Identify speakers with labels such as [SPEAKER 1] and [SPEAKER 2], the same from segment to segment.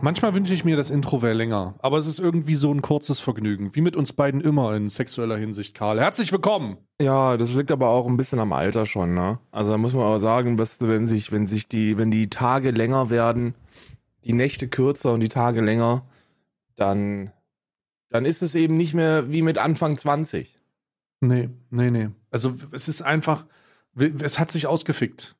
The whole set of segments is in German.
[SPEAKER 1] manchmal wünsche ich mir, das Intro wäre länger. Aber es ist irgendwie so ein kurzes Vergnügen. Wie mit uns beiden immer in sexueller Hinsicht, Karl. Herzlich willkommen!
[SPEAKER 2] Ja, das liegt aber auch ein bisschen am Alter schon, ne? Also da muss man aber sagen, was, wenn sich, wenn sich die, wenn die Tage länger werden, die Nächte kürzer und die Tage länger, dann, dann ist es eben nicht mehr wie mit Anfang 20.
[SPEAKER 1] Nee, nee, nee. Also es ist einfach, es hat sich ausgefickt.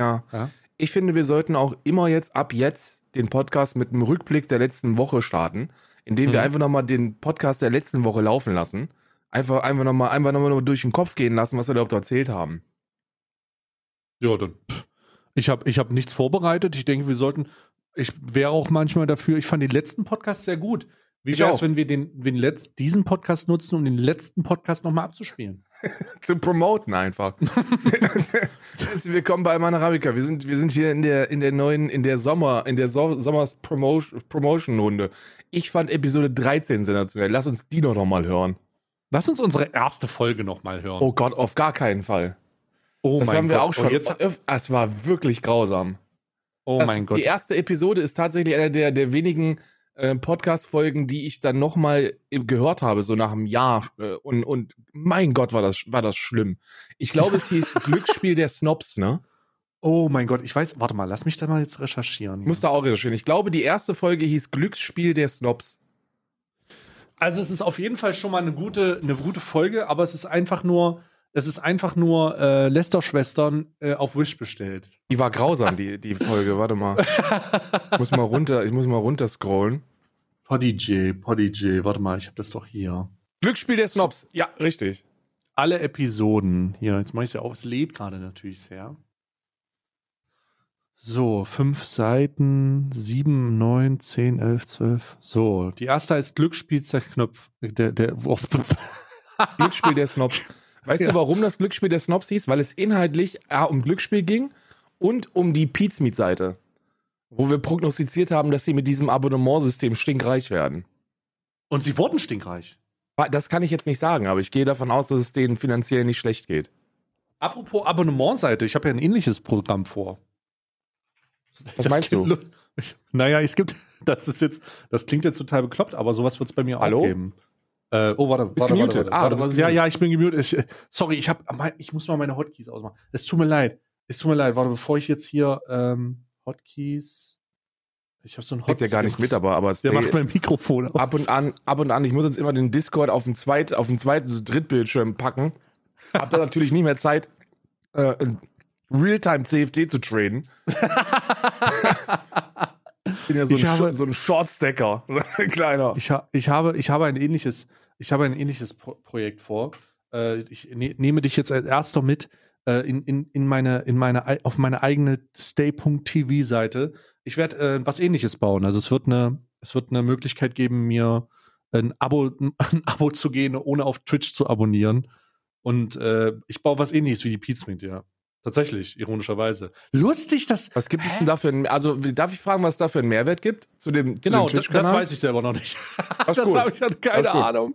[SPEAKER 2] Ja. ja. Ich finde, wir sollten auch immer jetzt ab jetzt den Podcast mit einem Rückblick der letzten Woche starten, indem wir mhm. einfach nochmal den Podcast der letzten Woche laufen lassen. Einfach, einfach nochmal einfach noch mal durch den Kopf gehen lassen, was wir überhaupt erzählt haben.
[SPEAKER 1] Ja, dann. Ich habe ich hab nichts vorbereitet. Ich denke, wir sollten. Ich wäre auch manchmal dafür. Ich fand den letzten Podcast sehr gut. Wie wäre es, wenn wir den, den Letz-, diesen Podcast nutzen, um den letzten Podcast nochmal abzuspielen?
[SPEAKER 2] Zu promoten einfach. Willkommen bei Alman Arabica. Wir sind, wir sind hier in der, in der neuen, in der Sommer, in der so Sommers Promotion, Promotion Runde. Ich fand Episode 13 sensationell. Lass uns die doch nochmal hören.
[SPEAKER 1] Lass uns unsere erste Folge nochmal hören.
[SPEAKER 2] Oh Gott, auf gar keinen Fall.
[SPEAKER 1] Oh
[SPEAKER 2] das
[SPEAKER 1] mein
[SPEAKER 2] haben wir
[SPEAKER 1] Gott.
[SPEAKER 2] auch schon. Jetzt, es war wirklich grausam.
[SPEAKER 1] Oh
[SPEAKER 2] das,
[SPEAKER 1] mein Gott.
[SPEAKER 2] Die erste Episode ist tatsächlich einer der, der wenigen äh, Podcast-Folgen, die ich dann nochmal gehört habe, so nach einem Jahr. Äh, und, und mein Gott, war das, war das schlimm. Ich glaube, es hieß Glücksspiel der Snobs, ne?
[SPEAKER 1] Oh mein Gott, ich weiß, warte mal, lass mich da mal jetzt recherchieren.
[SPEAKER 2] Ich muss da auch recherchieren. Ich glaube, die erste Folge hieß Glücksspiel der Snobs.
[SPEAKER 1] Also es ist auf jeden Fall schon mal eine gute, eine gute Folge, aber es ist einfach nur, es ist einfach nur äh, Lester-Schwestern äh, auf Wish bestellt.
[SPEAKER 2] Die war grausam, die, die Folge. Warte mal. Ich muss mal runter, ich muss mal runter scrollen.
[SPEAKER 1] Poddy Poddy warte mal, ich habe das doch hier.
[SPEAKER 2] Glücksspiel der Snobs. Ja, richtig.
[SPEAKER 1] Alle Episoden. Hier, jetzt mache ich es ja auf. Es lädt gerade natürlich sehr. So, fünf Seiten, sieben, neun, zehn, elf, zwölf. So, die erste heißt Glücksspiel zerknöpft. Der, der, oh.
[SPEAKER 2] Glücksspiel der Snobs. Weißt ja. du, warum das Glücksspiel der Snobs hieß? Weil es inhaltlich A, um Glücksspiel ging und um die Pizmeet-Seite, wo wir prognostiziert haben, dass sie mit diesem Abonnementsystem stinkreich werden.
[SPEAKER 1] Und sie wurden stinkreich.
[SPEAKER 2] Das kann ich jetzt nicht sagen, aber ich gehe davon aus, dass es denen finanziell nicht schlecht geht.
[SPEAKER 1] Apropos Abonnementseite, ich habe ja ein ähnliches Programm vor.
[SPEAKER 2] Was das meinst du?
[SPEAKER 1] Naja, es gibt, das ist jetzt, das klingt jetzt total bekloppt, aber sowas wird es bei mir
[SPEAKER 2] Hallo?
[SPEAKER 1] auch geben. Äh, oh, warte, warte. Warte, warte, ah, ja, ja, ich bin gemutet. Ich, sorry, ich habe, ich muss mal meine Hotkeys ausmachen. Es tut mir leid. Es tut mir leid. Warte, bevor ich jetzt hier ähm, Hotkeys. Ich habe so ein
[SPEAKER 2] Hotkey. ja gar nicht mit, aber aber
[SPEAKER 1] der macht mein Mikrofon aus.
[SPEAKER 2] Ab und an, ab und an. Ich muss jetzt immer den Discord auf den zweiten, auf den zweiten Drittbildschirm packen. Hab da natürlich nie mehr Zeit, äh, Realtime CFD zu traden. Ich bin ja so, ein, habe, so ein Shortstacker, ein kleiner.
[SPEAKER 1] Ich, ha, ich, habe, ich habe ein ähnliches, ich habe ein ähnliches Pro Projekt vor. Äh, ich ne, nehme dich jetzt als erster mit äh, in, in, in meine, in meine, auf meine eigene Stay.tv-Seite. Ich werde äh, was ähnliches bauen. Also es wird eine, es wird eine Möglichkeit geben, mir ein Abo, ein Abo zu gehen, ohne auf Twitch zu abonnieren. Und äh, ich baue was ähnliches wie die Pizmeet, ja. Tatsächlich, ironischerweise. Lustig, dass.
[SPEAKER 2] Was gibt Hä? es denn dafür? Also, darf ich fragen, was es da für einen Mehrwert gibt? Zu dem,
[SPEAKER 1] genau, zu dem das weiß ich selber noch nicht. das habe ich noch keine Ahnung.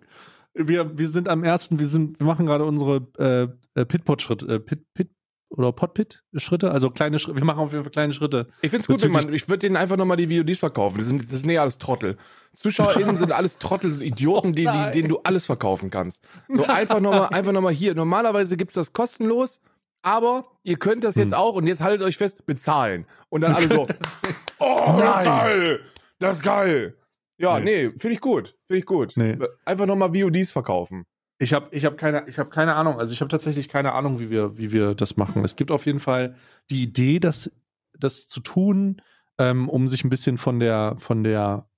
[SPEAKER 1] Wir, wir sind am ersten, wir sind, wir machen gerade unsere äh, äh Pitpot-Schritte, äh, Pit, Pit, oder Potpit-Schritte, also kleine Schritte, wir machen auf jeden Fall kleine Schritte.
[SPEAKER 2] Ich find's gut, wenn man, ich würde denen einfach nochmal die VODs verkaufen. Das sind, das sind eh alles Trottel. ZuschauerInnen sind alles Trottel, so Idioten, die, die, denen du alles verkaufen kannst. So einfach nochmal, einfach nochmal hier. Normalerweise gibt's das kostenlos aber ihr könnt das jetzt hm. auch und jetzt haltet euch fest, bezahlen. Und dann alle so, oh, Nein. geil, das ist geil. Ja, nee, nee finde ich gut, finde ich gut. Nee. Einfach nochmal VODs verkaufen.
[SPEAKER 1] Ich habe ich hab keine, hab keine Ahnung, also ich habe tatsächlich keine Ahnung, wie wir, wie wir das machen. Es gibt auf jeden Fall die Idee, das, das zu tun, ähm, um sich ein bisschen von der, von der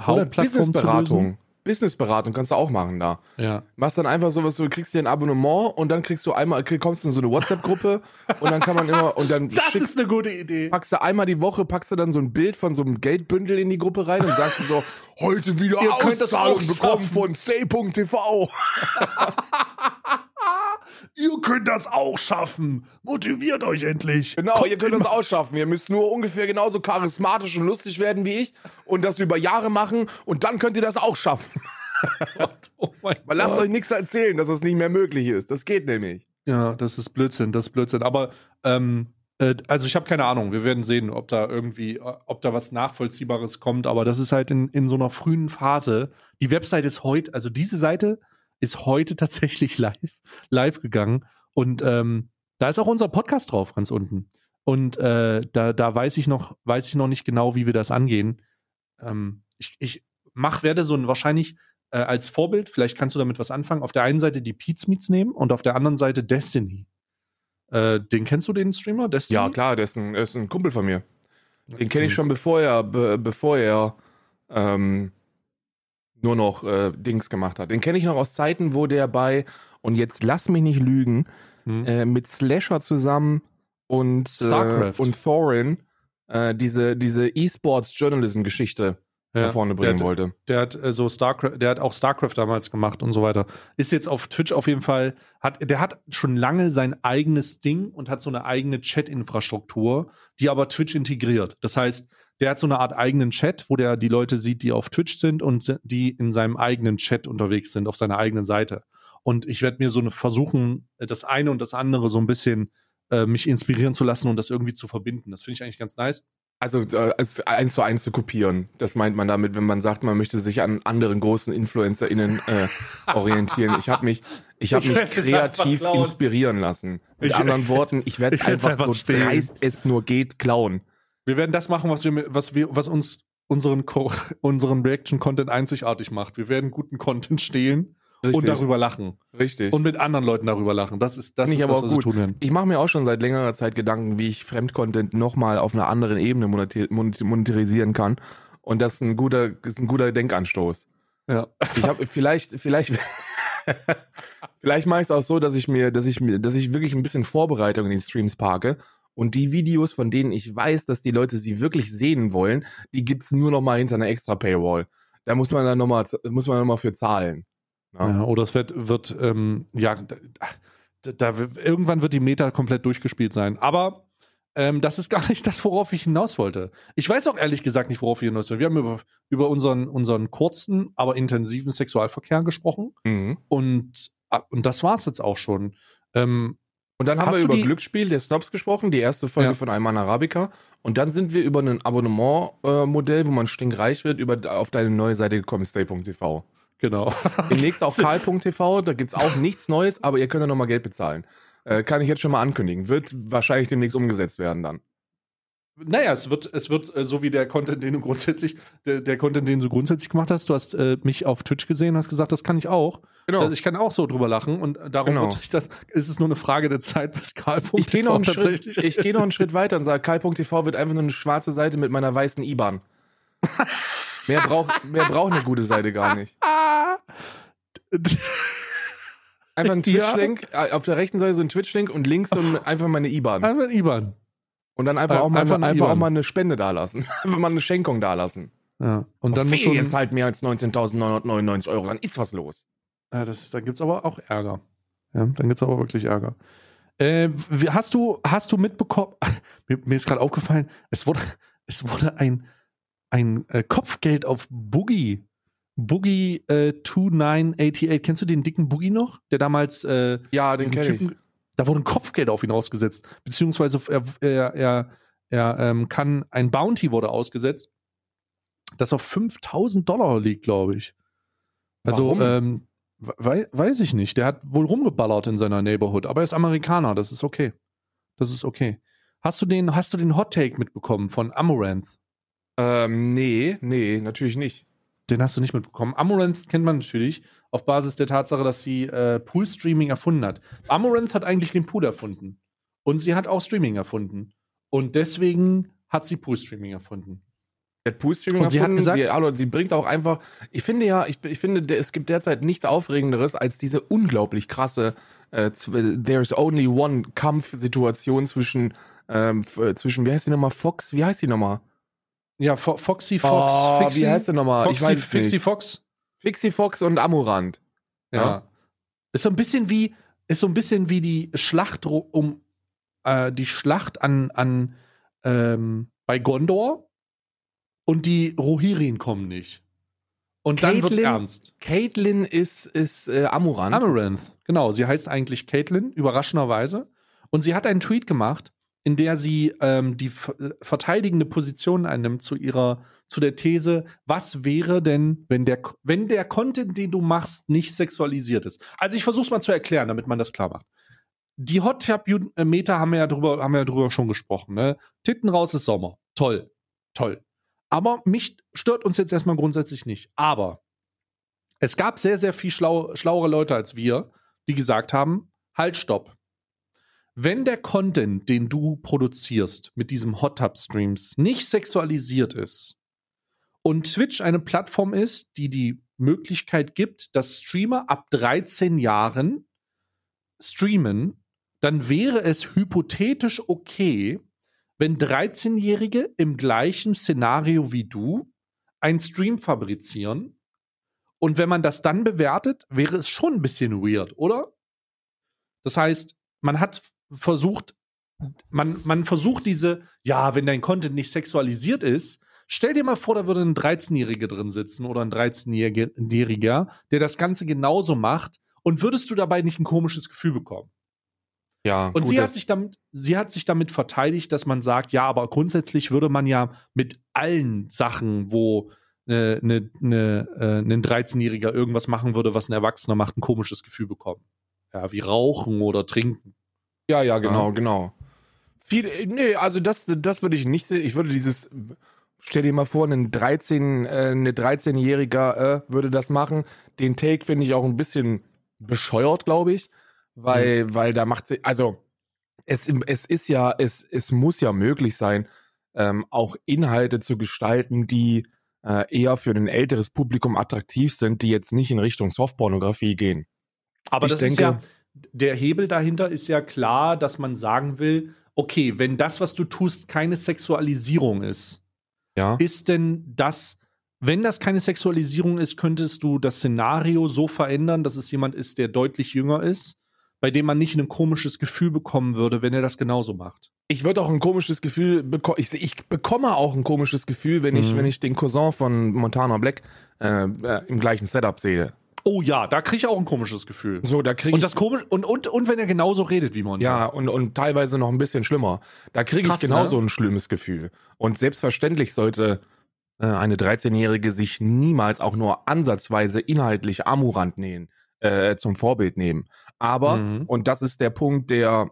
[SPEAKER 1] Hauptplattform zu lösen.
[SPEAKER 2] Businessberatung kannst du auch machen da.
[SPEAKER 1] Ja.
[SPEAKER 2] Machst dann einfach sowas, du kriegst dir ein Abonnement und dann kriegst du einmal, kommst du in so eine WhatsApp-Gruppe und dann kann man immer und dann.
[SPEAKER 1] Das schickst, ist eine gute Idee.
[SPEAKER 2] Packst du einmal die Woche, packst du dann so ein Bild von so einem Geldbündel in die Gruppe rein und sagst du so, heute wieder Ihr Auszahlung bekommen von Stay.tv.
[SPEAKER 1] Ihr könnt das auch schaffen. Motiviert euch endlich.
[SPEAKER 2] Genau, Kommt ihr könnt das auch schaffen. Ihr müsst nur ungefähr genauso charismatisch und lustig werden wie ich und das über Jahre machen und dann könnt ihr das auch schaffen. oh mein Weil lasst euch nichts erzählen, dass das nicht mehr möglich ist. Das geht nämlich.
[SPEAKER 1] Ja, das ist Blödsinn, das ist Blödsinn. Aber ähm, Äh, also ich habe keine Ahnung. Wir werden sehen, ob da irgendwie, äh, ob da was Nachvollziehbares kommt. Aber das ist halt in, in so einer frühen Phase. Die Website ist heute, also diese Seite ist heute tatsächlich live, live gegangen. Und ähm, da ist auch unser Podcast drauf, ganz unten. Und äh, da, da weiß ich noch, weiß ich noch nicht genau, wie wir das angehen. Ähm, ich, ich mach, werde so ein wahrscheinlich äh, als Vorbild, vielleicht kannst du damit was anfangen, auf der einen Seite die Pete's Meets nehmen und auf der anderen Seite Destiny. Äh, den kennst du, den Streamer? Destiny?
[SPEAKER 2] Ja, klar, der ist ein, ist ein Kumpel von mir. Den kenne ich schon bevor er, be, bevor er ähm, nur noch äh, Dings gemacht hat. Den kenne ich noch aus Zeiten, wo der bei, und jetzt lass mich nicht lügen,
[SPEAKER 1] Hm.
[SPEAKER 2] äh, mit Slasher zusammen und,
[SPEAKER 1] Starcraft.
[SPEAKER 2] Äh, und Thorin äh, diese, diese E-Sports-Journalism-Geschichte
[SPEAKER 1] Ja,
[SPEAKER 2] nach vorne bringen
[SPEAKER 1] der,
[SPEAKER 2] wollte.
[SPEAKER 1] Der hat äh, so Starcraft, der hat auch Starcraft damals gemacht und so weiter. Ist jetzt auf Twitch auf jeden Fall, hat, der hat schon lange sein eigenes Ding und hat so eine eigene Chat-Infrastruktur, die aber Twitch integriert. Das heißt, der hat so eine Art eigenen Chat, wo der die Leute sieht, die auf Twitch sind und die in seinem eigenen Chat unterwegs sind, auf seiner eigenen Seite. Und ich werde mir so eine versuchen, das eine und das andere so ein bisschen äh, mich inspirieren zu lassen und das irgendwie zu verbinden. Das finde ich eigentlich ganz nice.
[SPEAKER 2] Also äh, eins zu eins zu kopieren. Das meint man damit, wenn man sagt, man möchte sich an anderen großen InfluencerInnen äh, orientieren. Ich habe mich, ich habe
[SPEAKER 1] Ich
[SPEAKER 2] mich kreativ inspirieren lassen. Mit
[SPEAKER 1] Ich-
[SPEAKER 2] anderen Worten, ich werde es einfach,
[SPEAKER 1] einfach
[SPEAKER 2] so
[SPEAKER 1] stehlen.
[SPEAKER 2] dreist es nur geht klauen.
[SPEAKER 1] Wir werden das machen, was wir, was wir, was uns unseren, Co unseren Reaction-Content einzigartig macht. Wir werden guten Content stehlen
[SPEAKER 2] Richtig.
[SPEAKER 1] und darüber lachen.
[SPEAKER 2] Richtig.
[SPEAKER 1] Und mit anderen Leuten darüber lachen. Das ist das, ist das was wir
[SPEAKER 2] gut.
[SPEAKER 1] tun werden.
[SPEAKER 2] Ich mache mir auch schon seit längerer Zeit Gedanken, wie ich Fremdcontent nochmal auf einer anderen Ebene monetarisieren kann. Und das ist ein guter, ist ein guter Denkanstoß.
[SPEAKER 1] Ja.
[SPEAKER 2] Ich habe vielleicht, vielleicht, vielleicht mache ich es auch so, dass ich mir, dass ich mir, dass ich wirklich ein bisschen Vorbereitung in den Streams parke und die Videos, von denen ich weiß, dass die Leute sie wirklich sehen wollen, die gibt's nur noch mal hinter einer extra Paywall. Da muss man dann noch mal, muss man noch mal für zahlen. Ja.
[SPEAKER 1] Ja, oder es wird, wird ähm, ja, da, da, irgendwann wird die Meta komplett durchgespielt sein. Aber ähm, das ist gar nicht das, worauf ich hinaus wollte. Ich weiß auch ehrlich gesagt nicht, worauf wir hinaus wollen. Wir haben über, über unseren, unseren kurzen, aber intensiven Sexualverkehr gesprochen.
[SPEAKER 2] Mhm.
[SPEAKER 1] Und, ah, und das war's jetzt auch schon. Ähm,
[SPEAKER 2] Und dann haben
[SPEAKER 1] Hast
[SPEAKER 2] wir über
[SPEAKER 1] die-
[SPEAKER 2] Glücksspiel der Snobs gesprochen, die erste Folge
[SPEAKER 1] Ja.
[SPEAKER 2] von Ayman Arabica. Und dann sind wir über ein Abonnement-Modell, wo man stinkreich wird, über, auf deine neue Seite gekommen, stay.tv.
[SPEAKER 1] genau.
[SPEAKER 2] Demnächst auf karl.tv, da gibt's auch nichts Neues, aber ihr könnt ja nochmal Geld bezahlen. Äh, kann ich jetzt schon mal ankündigen. Wird wahrscheinlich demnächst umgesetzt werden dann.
[SPEAKER 1] Naja, es wird, es wird äh, so wie der Content, den du grundsätzlich, der, der Content, den du grundsätzlich gemacht hast. Du hast äh, mich auf Twitch gesehen, hast gesagt, das kann ich auch.
[SPEAKER 2] Genau.
[SPEAKER 1] Also ich kann auch so drüber lachen und darum
[SPEAKER 2] Genau.
[SPEAKER 1] wird sich das, ist es nur eine Frage der Zeit, bis Karl
[SPEAKER 2] Ich gehe noch, einen Schritt- ich geh noch einen Schritt weiter und sage, karl.tv wird einfach nur eine schwarze Seite mit meiner weißen IBAN. mehr, braucht, mehr braucht eine gute Seite gar nicht. Einfach ein
[SPEAKER 1] Ja.
[SPEAKER 2] Twitch-Link, äh, auf der rechten Seite so ein Twitch-Link und links so ein, einfach meine IBAN.
[SPEAKER 1] Einfach ein IBAN.
[SPEAKER 2] Und dann einfach,
[SPEAKER 1] Äh,
[SPEAKER 2] auch mal,
[SPEAKER 1] einfach
[SPEAKER 2] einfach, auch mal eine Spende dalassen. Einfach mal eine Schenkung dalassen.
[SPEAKER 1] Ja. Und dann
[SPEAKER 2] Dann
[SPEAKER 1] muss so
[SPEAKER 2] jetzt halt mehr als 19.999 Euro, dann ist was los.
[SPEAKER 1] ja, das, da gibt's aber auch Ärger. Ja, dann gibt's aber wirklich Ärger. Äh, wie- hast du, hast du mitbekommen, mir, mir ist gerade aufgefallen, es wurde, es wurde ein, ein äh, Kopfgeld auf Boogie. Boogie äh, 2988. Kennst du den dicken Boogie noch? Der damals äh,
[SPEAKER 2] Ja, den ich.
[SPEAKER 1] Da wurde ein Kopfgeld auf ihn ausgesetzt. Beziehungsweise er, er, er, er ähm, kann, ein Bounty wurde ausgesetzt, das auf 5000 Dollar liegt, glaube ich. Also, ähm, wei weiß ich nicht. Der hat wohl rumgeballert in seiner Neighborhood, aber er ist Amerikaner, das ist okay. Das ist okay. Hast du den, hast du den Hot Take mitbekommen von Amaranth?
[SPEAKER 2] Ähm, nee, nee, natürlich nicht.
[SPEAKER 1] Den hast du nicht mitbekommen. Amaranth kennt man natürlich auf Basis der Tatsache, dass sie äh, Pool-Streaming erfunden hat. Amaranth hat eigentlich den Pool erfunden. Und sie hat auch Streaming erfunden. Und deswegen hat sie Pool-Streaming erfunden.
[SPEAKER 2] Der Pool-Streaming
[SPEAKER 1] Und sie hat gesagt-
[SPEAKER 2] sie, hallo, sie bringt auch einfach, ich finde ja, ich, ich finde, der- es gibt derzeit nichts Aufregenderes als diese unglaublich krasse äh, There's Only One Kampfsituation zwischen, ähm, äh, zwischen, wie heißt die nochmal, Fox, wie heißt die nochmal?
[SPEAKER 1] Ja, Fo Foxy Fox.
[SPEAKER 2] oh,
[SPEAKER 1] Fixie,
[SPEAKER 2] wie heißt die nochmal?
[SPEAKER 1] Foxy,
[SPEAKER 2] ich weiß
[SPEAKER 1] Fixie
[SPEAKER 2] nicht.
[SPEAKER 1] Fox.
[SPEAKER 2] Fixie Fox und Amurant.
[SPEAKER 1] Ja.
[SPEAKER 2] Ja.
[SPEAKER 1] Ist so ein bisschen wie, ist so ein bisschen wie die Schlacht um äh, die Schlacht an, an ähm, bei Gondor und die Rohirrim kommen nicht. Und dann wird's ernst.
[SPEAKER 2] Caitlin ist, ist äh, Amurant.
[SPEAKER 1] Amaranth, genau. Sie heißt eigentlich Caitlin, überraschenderweise. Und sie hat einen Tweet gemacht, in der sie ähm, die verteidigende Position einnimmt zu ihrer, zu der These, was wäre denn, wenn der, wenn der Content, den du machst, nicht sexualisiert ist. Also ich versuche es mal zu erklären, damit man das klar macht. Die Hot Tub Meter haben wir ja drüber, haben wir ja drüber schon gesprochen. Ne? Titten raus ist Sommer. Toll, toll. Aber mich stört uns jetzt erstmal grundsätzlich nicht. Aber es gab sehr, sehr viel schlau, schlauere Leute als wir, die gesagt haben, halt, stopp. Wenn der Content, den du produzierst mit diesem Hot Tub Streams nicht sexualisiert ist und Twitch eine Plattform ist, die die Möglichkeit gibt, dass Streamer ab 13 Jahren streamen, dann wäre es hypothetisch okay, wenn 13-Jährige im gleichen Szenario wie du einen Stream fabrizieren. Und wenn man das dann bewertet, wäre es schon ein bisschen weird, oder? Das heißt, man hat versucht, man, man versucht diese, ja, wenn dein Content nicht sexualisiert ist, stell dir mal vor, da würde ein 13-Jähriger drin sitzen oder ein 13-Jähriger, der das Ganze genauso macht und würdest du dabei nicht ein komisches Gefühl bekommen? Ja. Und gut, sie hat sich damit, sie hat sich damit verteidigt, dass man sagt, ja, aber grundsätzlich würde man ja mit allen Sachen, wo äh, ne, ne, äh, ein 13-Jähriger irgendwas machen würde, was ein Erwachsener macht, ein komisches Gefühl bekommen. Ja, wie Rauchen oder Trinken.
[SPEAKER 2] Ja, ja, genau, ja. genau. Viel, nee, also das, das würde ich nicht sehen. Ich würde dieses, stell dir mal vor, ein 13, äh, eine 13-Jähriger äh, würde das machen. Den Take finde ich auch ein bisschen bescheuert, glaube ich. Weil, mhm. weil da macht sie, also es, es ist ja, es, es muss ja möglich sein, ähm, auch Inhalte zu gestalten, die äh, eher für ein älteres Publikum attraktiv sind, die jetzt nicht in Richtung Softpornografie gehen.
[SPEAKER 1] Aber ich das denke, ist ja, der Hebel dahinter ist ja klar, dass man sagen will, okay, wenn das, was du tust, keine Sexualisierung ist, ja. ist denn das, wenn das keine Sexualisierung ist, könntest du das Szenario so verändern, dass es jemand ist, der deutlich jünger ist, bei dem man nicht ein komisches Gefühl bekommen würde, wenn er das genauso macht.
[SPEAKER 2] Ich würde auch ein komisches Gefühl bekommen. Ich, ich, bekomme auch ein komisches Gefühl, wenn ich, mhm. wenn ich den Cousin von Montana Black äh, äh, im gleichen Setup sehe.
[SPEAKER 1] Oh ja, da kriege ich auch ein komisches Gefühl.
[SPEAKER 2] So, da kriege ich.
[SPEAKER 1] Und das komisch und, und, und wenn er genauso redet wie Montana.
[SPEAKER 2] Ja, und, und teilweise noch ein bisschen schlimmer. Da kriege ich genauso ne? ein schlimmes Gefühl. Und selbstverständlich sollte äh, eine 13-Jährige sich niemals auch nur ansatzweise inhaltlich Amurant nähen, äh, zum Vorbild nehmen. Aber, mhm. und das ist der Punkt, der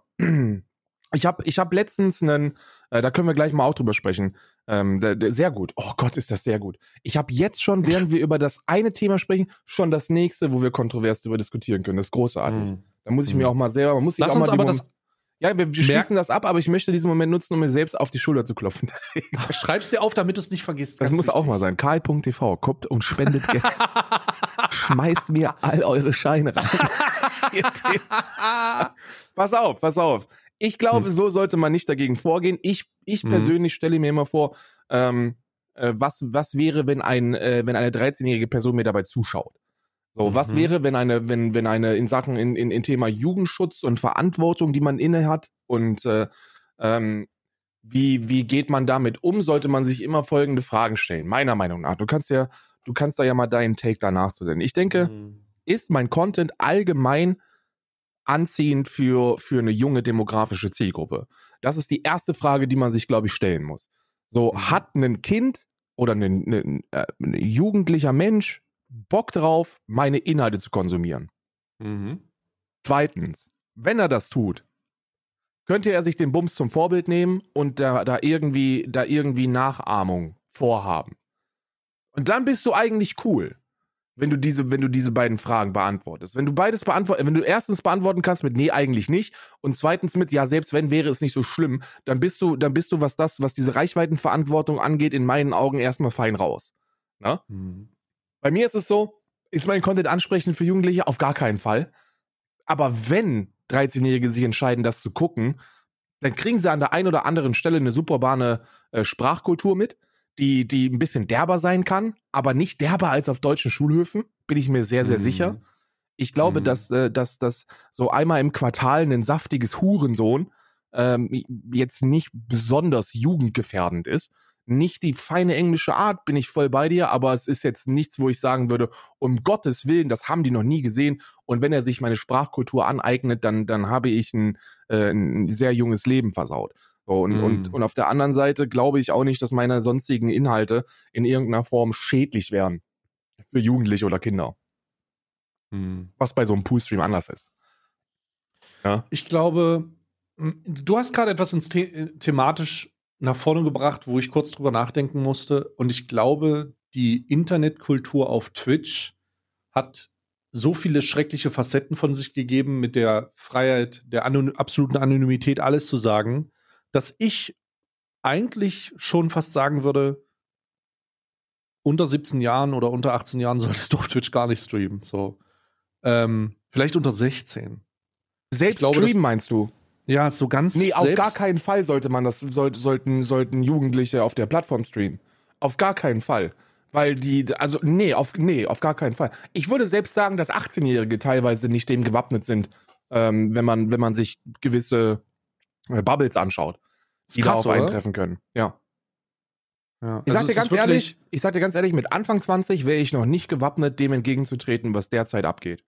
[SPEAKER 2] ich habe ich hab letztens einen, äh, da können wir gleich mal auch drüber sprechen, ähm, der, der, sehr gut. Oh Gott, ist das sehr gut. Ich habe jetzt schon, während wir über das eine Thema sprechen, schon das nächste, wo wir kontrovers darüber diskutieren können. Das ist großartig. Mhm. Da muss ich mir mhm. auch mal selber, man muss
[SPEAKER 1] Lass
[SPEAKER 2] auch
[SPEAKER 1] uns aber
[SPEAKER 2] das ja, wir, wir schließen das ab, aber ich möchte diesen Moment nutzen, um mir selbst auf die Schulter zu klopfen.
[SPEAKER 1] Schreib's dir auf, damit du es nicht vergisst.
[SPEAKER 2] Das muss wichtig. auch mal sein. Karl.tv, kommt und spendet Geld. Schmeißt mir all eure Scheine rein. pass auf, pass auf. Ich glaube, hm. so sollte man nicht dagegen vorgehen. Ich, ich hm. persönlich stelle mir immer vor, ähm, äh, was, was wäre, wenn ein, äh, wenn eine 13-jährige Person mir dabei zuschaut? So, mhm. was wäre, wenn eine, wenn, wenn eine in Sachen in, in, in Thema Jugendschutz und Verantwortung, die man inne hat und äh, ähm, wie, wie geht man damit um, sollte man sich immer folgende Fragen stellen, meiner Meinung nach. Du kannst ja, du kannst da ja mal deinen Take danach zu nennen. Ich denke, mhm. ist mein Content allgemein anziehend für, für eine junge demografische Zielgruppe? Das ist die erste Frage, die man sich, glaube ich, stellen muss. So, mhm. hat ein Kind oder ein, ein, äh, ein jugendlicher Mensch Bock drauf, meine Inhalte zu konsumieren. Mhm. Zweitens, wenn er das tut, könnte er sich den Bums zum Vorbild nehmen und da, da, irgendwie, da irgendwie Nachahmung vorhaben. Und dann bist du eigentlich cool, wenn du diese, wenn du diese beiden Fragen beantwortest. Wenn du beides beantworten, wenn du erstens beantworten kannst mit nee, eigentlich nicht und zweitens mit ja, selbst wenn wäre es nicht so schlimm, dann bist du, dann bist du, was das, was diese Reichweitenverantwortung angeht, in meinen Augen erstmal fein raus. Na? Ne? Mhm. Bei mir ist es so, ist mein Content ansprechend für Jugendliche? Auf gar keinen Fall. Aber wenn 13-Jährige sich entscheiden, das zu gucken, dann kriegen sie an der einen oder anderen Stelle eine superbane äh, Sprachkultur mit, die, die ein bisschen derber sein kann, aber nicht derber als auf deutschen Schulhöfen, bin ich mir sehr, sehr mhm. sicher. Ich glaube, mhm. dass, äh, dass, dass so einmal im Quartal ein saftiges Hurensohn ähm, jetzt nicht besonders jugendgefährdend ist nicht die feine englische Art, bin ich voll bei dir, aber es ist jetzt nichts, wo ich sagen würde, um Gottes Willen, das haben die noch nie gesehen. Und wenn er sich meine Sprachkultur aneignet, dann, dann habe ich ein, äh, ein sehr junges Leben versaut. So, und,
[SPEAKER 1] Mhm.
[SPEAKER 2] und, und auf der anderen Seite glaube ich auch nicht, dass meine sonstigen Inhalte in irgendeiner Form schädlich wären für Jugendliche oder Kinder.
[SPEAKER 1] Hm.
[SPEAKER 2] Was bei so einem Poolstream anders ist.
[SPEAKER 1] Ich glaube, du hast gerade etwas ins The äh, thematisch nach vorne gebracht, wo ich kurz drüber nachdenken musste. Und ich glaube, die Internetkultur auf Twitch hat so viele schreckliche Facetten von sich gegeben, mit der Freiheit, der Anon absoluten Anonymität alles zu sagen, dass ich eigentlich schon fast sagen würde, unter 17 Jahren oder unter 18 Jahren solltest du auf Twitch gar nicht streamen. So. Ähm, vielleicht unter 16.
[SPEAKER 2] Selbst
[SPEAKER 1] glaube,
[SPEAKER 2] streamen meinst du?
[SPEAKER 1] Ja, so ganz
[SPEAKER 2] Nee, auf gar keinen Fall sollte man das, soll, sollten, sollten Jugendliche auf der Plattform streamen. Auf gar keinen Fall. Weil die, also, nee, auf, nee, auf gar keinen Fall. Ich würde selbst sagen, dass 18-Jährige teilweise nicht dem gewappnet sind, ähm, wenn man, wenn man sich gewisse äh, Bubbles anschaut, die
[SPEAKER 1] krass,
[SPEAKER 2] darauf
[SPEAKER 1] oder?
[SPEAKER 2] eintreffen können. Ja.
[SPEAKER 1] Ja.
[SPEAKER 2] Ich
[SPEAKER 1] Also
[SPEAKER 2] sag dir ganz ehrlich, ich sag dir ganz ehrlich, mit Anfang 20 wäre ich noch nicht gewappnet, dem entgegenzutreten, was derzeit abgeht.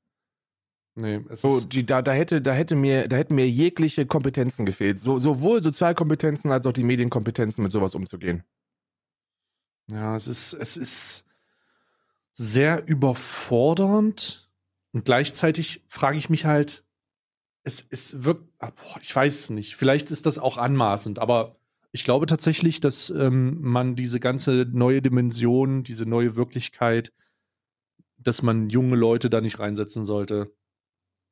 [SPEAKER 1] Nee, es
[SPEAKER 2] So, die, da, da hätte, da hätte mir, da hätten mir jegliche Kompetenzen gefehlt. So, sowohl Sozialkompetenzen als auch die Medienkompetenzen, mit sowas umzugehen.
[SPEAKER 1] ja, es ist, es ist sehr überfordernd und gleichzeitig frage ich mich halt, es, es wirkt, ah, ich weiß es nicht, vielleicht ist das auch anmaßend, aber ich glaube tatsächlich, dass ähm, man diese ganze neue Dimension, diese neue Wirklichkeit, dass man junge Leute da nicht reinsetzen sollte.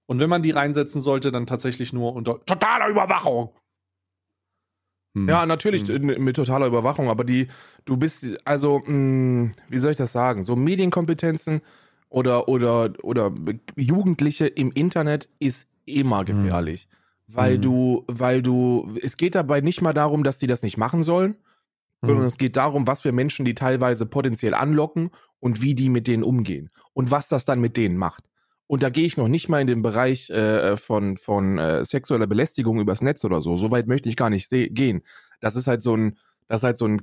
[SPEAKER 1] Und wenn man die reinsetzen sollte, dann tatsächlich nur unter totaler Überwachung. Hm.
[SPEAKER 2] Ja, natürlich
[SPEAKER 1] Hm.
[SPEAKER 2] in, mit totaler Überwachung, aber die, du bist, also, mh, wie soll ich das sagen? So Medienkompetenzen oder, oder, oder Jugendliche im Internet ist immer gefährlich. Weil
[SPEAKER 1] Hm.
[SPEAKER 2] du, weil du, es geht dabei nicht mal darum, dass die das nicht machen sollen, sondern
[SPEAKER 1] Hm.
[SPEAKER 2] es geht darum, was für Menschen die teilweise potenziell anlocken und wie die mit denen umgehen und was das dann mit denen macht. Und da gehe ich noch nicht mal in den Bereich äh, von, von äh, sexueller Belästigung übers Netz oder so. So weit möchte ich gar nicht gehen. Das ist halt so ein, das ist halt so ein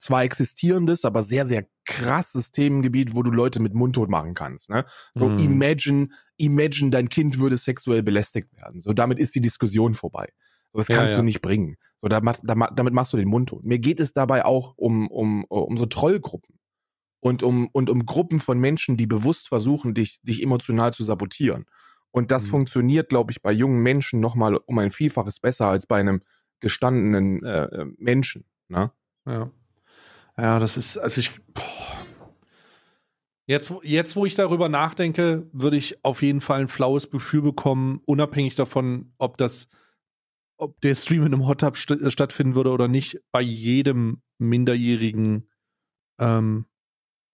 [SPEAKER 2] zwar existierendes, aber sehr, sehr krasses Themengebiet, wo du Leute mit Mundtot machen kannst. Ne? So
[SPEAKER 1] Mhm.
[SPEAKER 2] imagine, imagine, dein Kind würde sexuell belästigt werden. So damit ist die Diskussion vorbei. Das
[SPEAKER 1] Ja,
[SPEAKER 2] kannst
[SPEAKER 1] ja.
[SPEAKER 2] du nicht bringen. So, da, da, damit machst du den Mund tot. Mir geht es dabei auch um, um, um so Trollgruppen und um, und um Gruppen von Menschen, die bewusst versuchen, dich, dich emotional zu sabotieren. Und das
[SPEAKER 1] Mhm.
[SPEAKER 2] funktioniert, glaube ich, bei jungen Menschen nochmal um ein Vielfaches besser als bei einem gestandenen äh, äh, Menschen. Ne?
[SPEAKER 1] Ja. Ja, das ist, also ich. Boah. Jetzt, wo- jetzt, wo ich darüber nachdenke, würde ich auf jeden Fall ein flaues Gefühl bekommen, unabhängig davon, ob das, ob der Stream in einem Hot Tub st äh, stattfinden würde oder nicht, bei jedem minderjährigen ähm,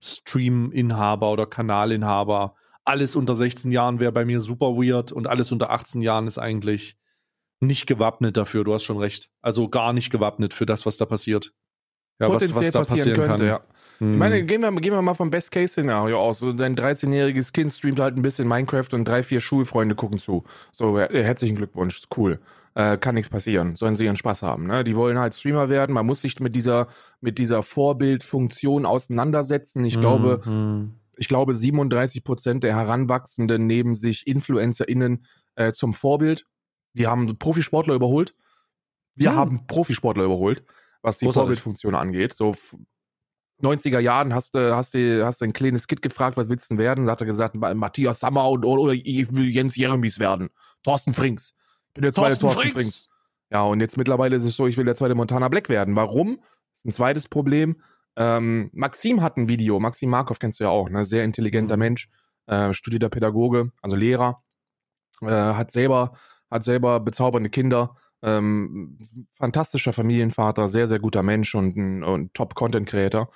[SPEAKER 1] Stream-Inhaber oder Kanalinhaber. Alles unter 16 Jahren wäre bei mir super weird und alles unter 18 Jahren ist eigentlich nicht gewappnet dafür. Du hast schon recht. Also gar nicht gewappnet für das, was da passiert. Ja, was, was da passieren kann.
[SPEAKER 2] ja.
[SPEAKER 1] Hm.
[SPEAKER 2] Ich meine, gehen wir, gehen wir mal vom Best-Case-Szenario aus. So, dein 13-jähriges Kind streamt halt ein bisschen Minecraft und drei, vier Schulfreunde gucken zu. So, äh, herzlichen Glückwunsch, ist cool. Äh, kann nichts passieren. Sollen sie ihren Spaß haben. Ne? Die wollen halt Streamer werden. Man muss sich mit dieser, mit dieser Vorbildfunktion auseinandersetzen. Ich glaube,
[SPEAKER 1] Hm.
[SPEAKER 2] ich glaube, 37 Prozent der Heranwachsenden nehmen sich InfluencerInnen äh, zum Vorbild. Die haben Profisportler überholt. Wir
[SPEAKER 1] Hm.
[SPEAKER 2] haben Profisportler überholt, was die
[SPEAKER 1] Großartig.
[SPEAKER 2] Vorbildfunktion angeht. So f- 90er Jahren hast du, hast du, hast ein kleines Kind gefragt, was willst du denn werden? Da hat er gesagt, Ma- Matthias Sammer und, oder ich will Jens Jeremies werden. Thorsten Frings. Ich bin der zweite Thorsten Frings. Ja, und jetzt mittlerweile ist es so, ich will der zweite Montana Black werden. Warum? Das ist ein zweites Problem. Ähm, Maxim hat ein Video. Maxim Markov kennst du ja auch, ne? Sehr intelligenter
[SPEAKER 1] Mhm.
[SPEAKER 2] Mensch, äh, studierter Pädagoge, also Lehrer, äh, hat selber, hat selber bezaubernde Kinder, ähm, fantastischer Familienvater, sehr, sehr guter Mensch und ein und Top-Content-Creator.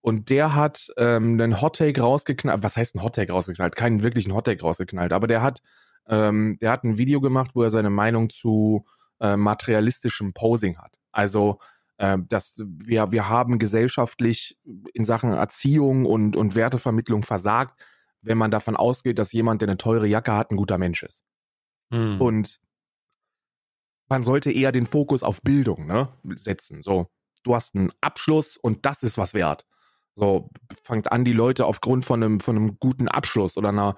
[SPEAKER 2] Und der hat ähm, einen Hottake rausgeknallt. Was heißt ein Hottake rausgeknallt? Keinen wirklichen Hottake rausgeknallt, aber der hat, ähm, der hat ein Video gemacht, wo er seine Meinung zu äh, materialistischem Posing hat. Also äh, dass wir, wir haben gesellschaftlich in Sachen Erziehung und, und Wertevermittlung versagt, wenn man davon ausgeht, dass jemand, der eine teure Jacke hat, ein guter Mensch ist.
[SPEAKER 1] Hm.
[SPEAKER 2] Und man sollte eher den Fokus auf Bildung ne, setzen. So, du hast einen Abschluss und das ist was wert. So, fangt an, die Leute aufgrund von einem, von einem guten Abschluss oder einer,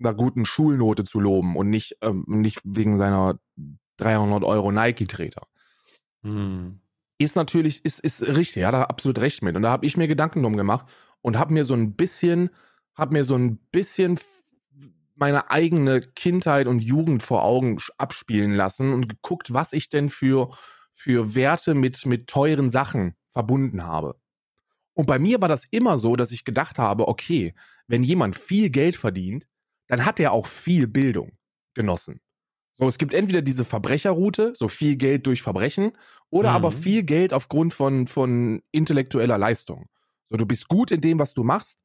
[SPEAKER 2] einer guten Schulnote zu loben und nicht, ähm, nicht wegen seiner 300 Euro Nike-Treter.
[SPEAKER 1] Hm.
[SPEAKER 2] ist natürlich, ist, ist richtig, ja, da absolut recht mit. Und da habe ich mir Gedanken drum gemacht und habe mir so ein bisschen, habe mir so ein bisschen meine eigene Kindheit und Jugend vor Augen abspielen lassen und geguckt, was ich denn für, für Werte mit, mit teuren Sachen verbunden habe. Und bei mir war das immer so, dass ich gedacht habe, okay, wenn jemand viel Geld verdient, dann hat er auch viel Bildung genossen. So, es gibt entweder diese Verbrecherroute, so viel Geld durch Verbrechen, oder
[SPEAKER 1] Mhm.
[SPEAKER 2] aber viel Geld aufgrund von, von intellektueller Leistung. So, du bist gut in dem, was du machst.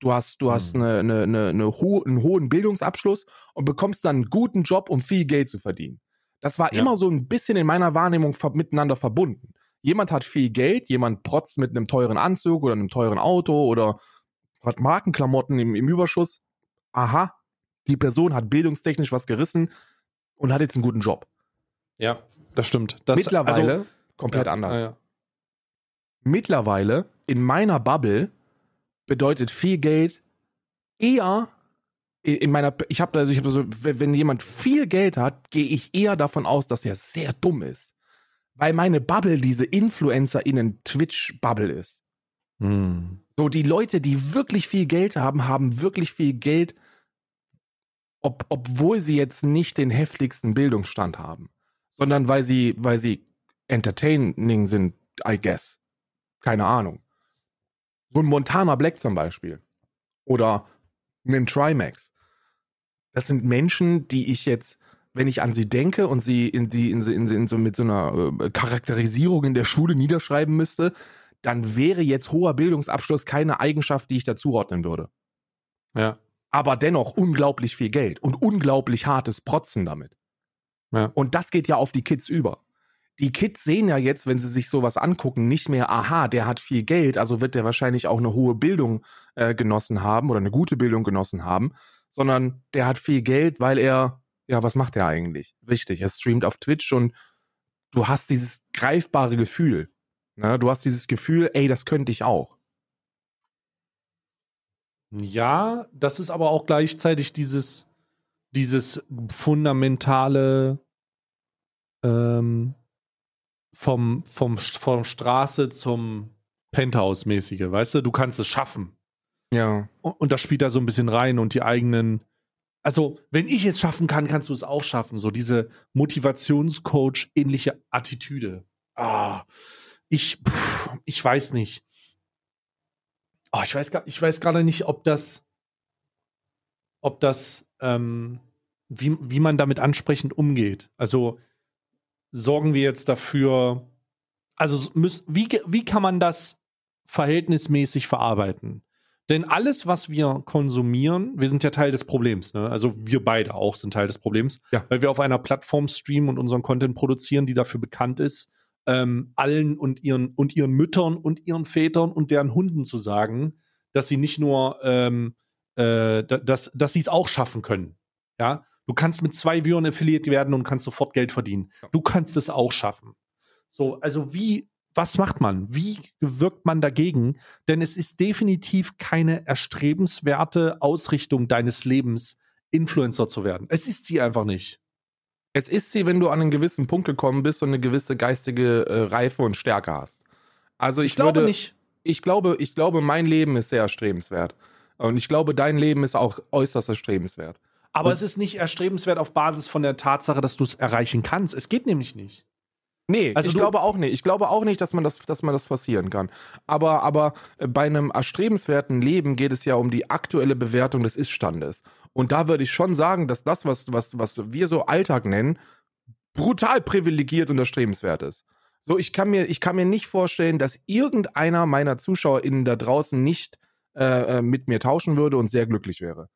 [SPEAKER 2] Du hast, du hast
[SPEAKER 1] Mhm.
[SPEAKER 2] eine, eine, eine, eine ho einen hohen Bildungsabschluss und bekommst dann einen guten Job, um viel Geld zu verdienen. Das war
[SPEAKER 1] Ja.
[SPEAKER 2] immer so ein bisschen in meiner Wahrnehmung ver miteinander verbunden. Jemand hat viel Geld, jemand protzt mit einem teuren Anzug oder einem teuren Auto oder hat Markenklamotten im, im Überschuss. Aha, die Person hat bildungstechnisch was gerissen und hat jetzt einen guten Job.
[SPEAKER 1] Ja, das stimmt. Das,
[SPEAKER 2] Mittlerweile
[SPEAKER 1] also,
[SPEAKER 2] komplett
[SPEAKER 1] ja,
[SPEAKER 2] anders.
[SPEAKER 1] ja.
[SPEAKER 2] Mittlerweile in meiner Bubble bedeutet viel Geld eher in meiner ich habe also ich habe so wenn jemand viel Geld hat, gehe ich eher davon aus, dass er sehr dumm ist. Weil meine Bubble diese InfluencerInnen Twitch Bubble ist.
[SPEAKER 1] Hm.
[SPEAKER 2] So, die Leute, die wirklich viel Geld haben, haben wirklich viel Geld, ob, obwohl sie jetzt nicht den heftigsten Bildungsstand haben, sondern weil sie, weil sie entertaining sind, I guess. Keine Ahnung. So ein Montana Black zum Beispiel. Oder einen Trimax. Das sind Menschen, die ich jetzt, wenn ich an sie denke und sie in die, in, in, in so mit so einer äh, Charakterisierung in der Schule niederschreiben müsste, dann wäre jetzt hoher Bildungsabschluss keine Eigenschaft, die ich dazuordnen würde.
[SPEAKER 1] ja.
[SPEAKER 2] Aber dennoch unglaublich viel Geld und unglaublich hartes Protzen damit.
[SPEAKER 1] Ja.
[SPEAKER 2] Und das geht ja auf die Kids über. Die Kids sehen ja jetzt, wenn sie sich sowas angucken, nicht mehr, aha, der hat viel Geld, also wird der wahrscheinlich auch eine hohe Bildung äh, genossen haben oder eine gute Bildung genossen haben, sondern der hat viel Geld, weil er, ja, was macht er eigentlich? Richtig, er streamt auf Twitch und du hast dieses greifbare Gefühl. Ne? Du hast dieses Gefühl, ey, das könnte ich auch.
[SPEAKER 1] Ja, das ist aber auch gleichzeitig dieses, dieses fundamentale ähm, vom, vom, vom Straße zum Penthouse-mäßige, weißt du? Du kannst es schaffen.
[SPEAKER 2] Ja.
[SPEAKER 1] Und, und das spielt da so ein bisschen rein und die eigenen. Also, wenn ich es schaffen kann, kannst du es auch schaffen. So diese Motivationscoach-ähnliche Attitüde. Ah, ich, pff, ich weiß nicht. Oh, ich weiß, gar- ich weiß gerade nicht, ob das, ob das, ähm, wie, wie man damit ansprechend umgeht. Also sorgen wir jetzt dafür, also müß, wie, wie kann man das verhältnismäßig verarbeiten? Denn alles, was wir konsumieren, wir sind ja Teil des Problems. Ne? Also wir beide auch sind Teil des Problems,
[SPEAKER 2] Ja.
[SPEAKER 1] weil wir auf einer Plattform streamen und unseren Content produzieren, die dafür bekannt ist, ähm, allen und ihren und ihren Müttern und ihren Vätern und deren Hunden zu sagen, dass sie nicht nur, ähm, äh, da- dass, dass sie es auch schaffen können. Ja, du kannst mit zwei Viren affiliiert werden und kannst sofort Geld verdienen. Du kannst es auch schaffen. So, also wie, was macht man? Wie wirkt man dagegen? Denn es ist definitiv keine erstrebenswerte Ausrichtung deines Lebens, Influencer zu werden. Es ist sie einfach nicht.
[SPEAKER 2] Es ist sie, wenn du an einen gewissen Punkt gekommen bist und eine gewisse geistige äh, Reife und Stärke hast. Also ich,
[SPEAKER 1] Ich, glaube
[SPEAKER 2] würde,
[SPEAKER 1] nicht.
[SPEAKER 2] Ich glaube, ich glaube, mein Leben ist sehr erstrebenswert. Und ich glaube, dein Leben ist auch äußerst erstrebenswert.
[SPEAKER 1] Aber es ist nicht erstrebenswert auf Basis von der Tatsache, dass du es erreichen kannst. Es geht nämlich nicht.
[SPEAKER 2] Nee,
[SPEAKER 1] Also
[SPEAKER 2] ich glaube auch nicht. Ich glaube auch nicht, dass man das, dass man das forcieren kann. Aber, aber äh, bei einem erstrebenswerten Leben geht es ja um die aktuelle Bewertung des Ist-Standes. Und da würde ich schon sagen, dass das, was, was, was wir so Alltag nennen, brutal privilegiert und erstrebenswert ist. So, ich kann mir, ich kann mir nicht vorstellen, dass irgendeiner meiner ZuschauerInnen da draußen nicht äh, äh, mit mir tauschen würde und sehr glücklich wäre.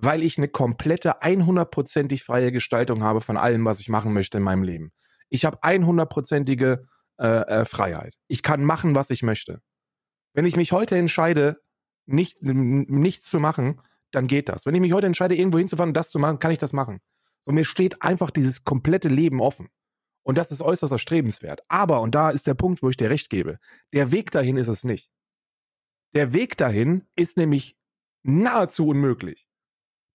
[SPEAKER 2] Weil ich eine komplette, 100%ig freie Gestaltung habe von allem, was ich machen möchte in meinem Leben. Ich habe 100%ige äh, äh, Freiheit. Ich kann machen, was ich möchte. Wenn ich mich heute entscheide, nicht, nichts zu machen, dann geht das. Wenn ich mich heute entscheide, irgendwo hinzufahren und das zu machen, kann ich das machen. So, mir steht einfach dieses komplette Leben offen. Und das ist äußerst erstrebenswert. Aber, und da ist der Punkt, wo ich dir recht gebe, der Weg dahin ist es nicht. Der Weg dahin ist nämlich nahezu unmöglich.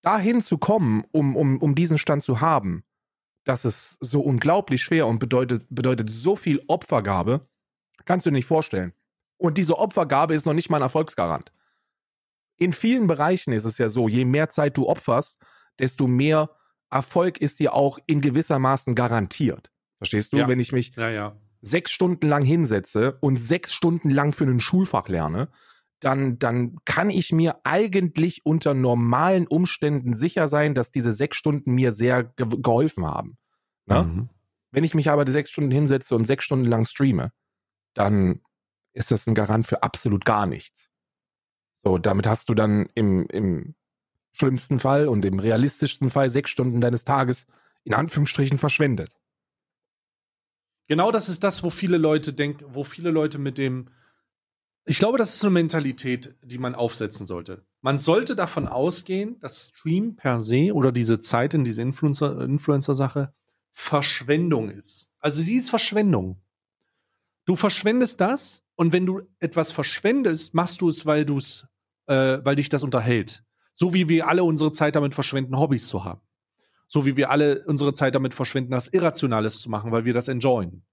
[SPEAKER 2] Dahin zu kommen, um, um, um diesen Stand zu haben, das ist so unglaublich schwer und bedeutet, bedeutet so viel Opfergabe, kannst du dir nicht vorstellen. Und diese Opfergabe ist noch nicht mal ein Erfolgsgarant. In vielen Bereichen ist es ja so, je mehr Zeit du opferst, desto mehr Erfolg ist dir auch in gewissermaßen garantiert. Verstehst du?
[SPEAKER 1] Ja.
[SPEAKER 2] Wenn ich mich
[SPEAKER 1] Ja, ja.
[SPEAKER 2] sechs Stunden lang hinsetze und sechs Stunden lang für ein Schulfach lerne, dann, dann kann ich mir eigentlich unter normalen Umständen sicher sein, dass diese sechs Stunden mir sehr ge geholfen haben. Ne?
[SPEAKER 1] Mhm.
[SPEAKER 2] Wenn ich mich aber die sechs Stunden hinsetze und sechs Stunden lang streame, dann ist das ein Garant für absolut gar nichts. So, damit hast du dann im, im schlimmsten Fall und im realistischsten Fall sechs Stunden deines Tages in Anführungsstrichen verschwendet.
[SPEAKER 1] Genau das ist das, wo viele Leute denken, wo viele Leute mit dem. Ich glaube, das ist eine Mentalität, die man aufsetzen sollte. Man sollte davon ausgehen, dass Stream per se oder diese Zeit in diese Influencer- Influencer-Sache Verschwendung ist. Also sie ist Verschwendung. Du verschwendest das und wenn du etwas verschwendest, machst du es, weil du es, äh, weil dich das unterhält. So wie wir alle unsere Zeit damit verschwenden, Hobbys zu haben. So wie wir alle unsere Zeit damit verschwenden, das Irrationales zu machen, weil wir das enjoyen.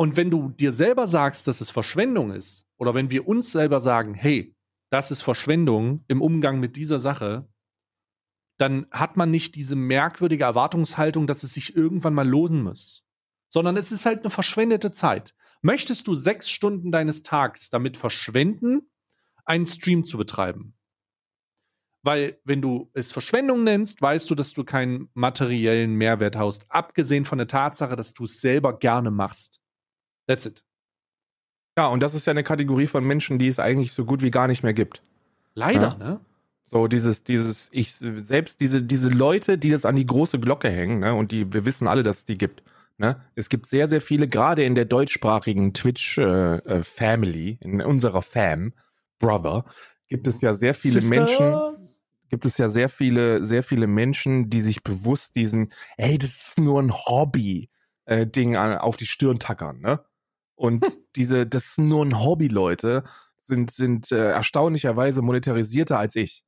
[SPEAKER 1] Und wenn du dir selber sagst, dass es Verschwendung ist, oder wenn wir uns selber sagen, hey, das ist Verschwendung im Umgang mit dieser Sache, dann hat man nicht diese merkwürdige Erwartungshaltung, dass es sich irgendwann mal lohnen muss. Sondern es ist halt eine verschwendete Zeit. Möchtest du sechs Stunden deines Tags damit verschwenden, einen Stream zu betreiben? Weil, wenn du es Verschwendung nennst, weißt du, dass du keinen materiellen Mehrwert hast, abgesehen von der Tatsache, dass du es selber gerne machst. That's it.
[SPEAKER 2] Ja, und das ist ja eine Kategorie von Menschen, die es eigentlich so gut wie gar nicht mehr gibt.
[SPEAKER 1] Leider,
[SPEAKER 2] Ja.
[SPEAKER 1] ne?
[SPEAKER 2] So dieses, dieses, ich selbst diese, diese Leute, die das an die große Glocke hängen, ne, und die, wir wissen alle, dass es die gibt. Ne? Es gibt sehr, sehr viele, gerade in der deutschsprachigen Twitch-Family, in unserer Fam, Brother, gibt es ja sehr viele Menschen,
[SPEAKER 1] Sisters?
[SPEAKER 2] gibt es ja sehr viele, sehr viele Menschen, die sich bewusst diesen, ey, das ist nur ein Hobby, äh, Ding an, auf die Stirn tackern, ne? Und diese, das ist nur ein Hobby, Leute, sind, sind äh, erstaunlicherweise monetarisierter als ich.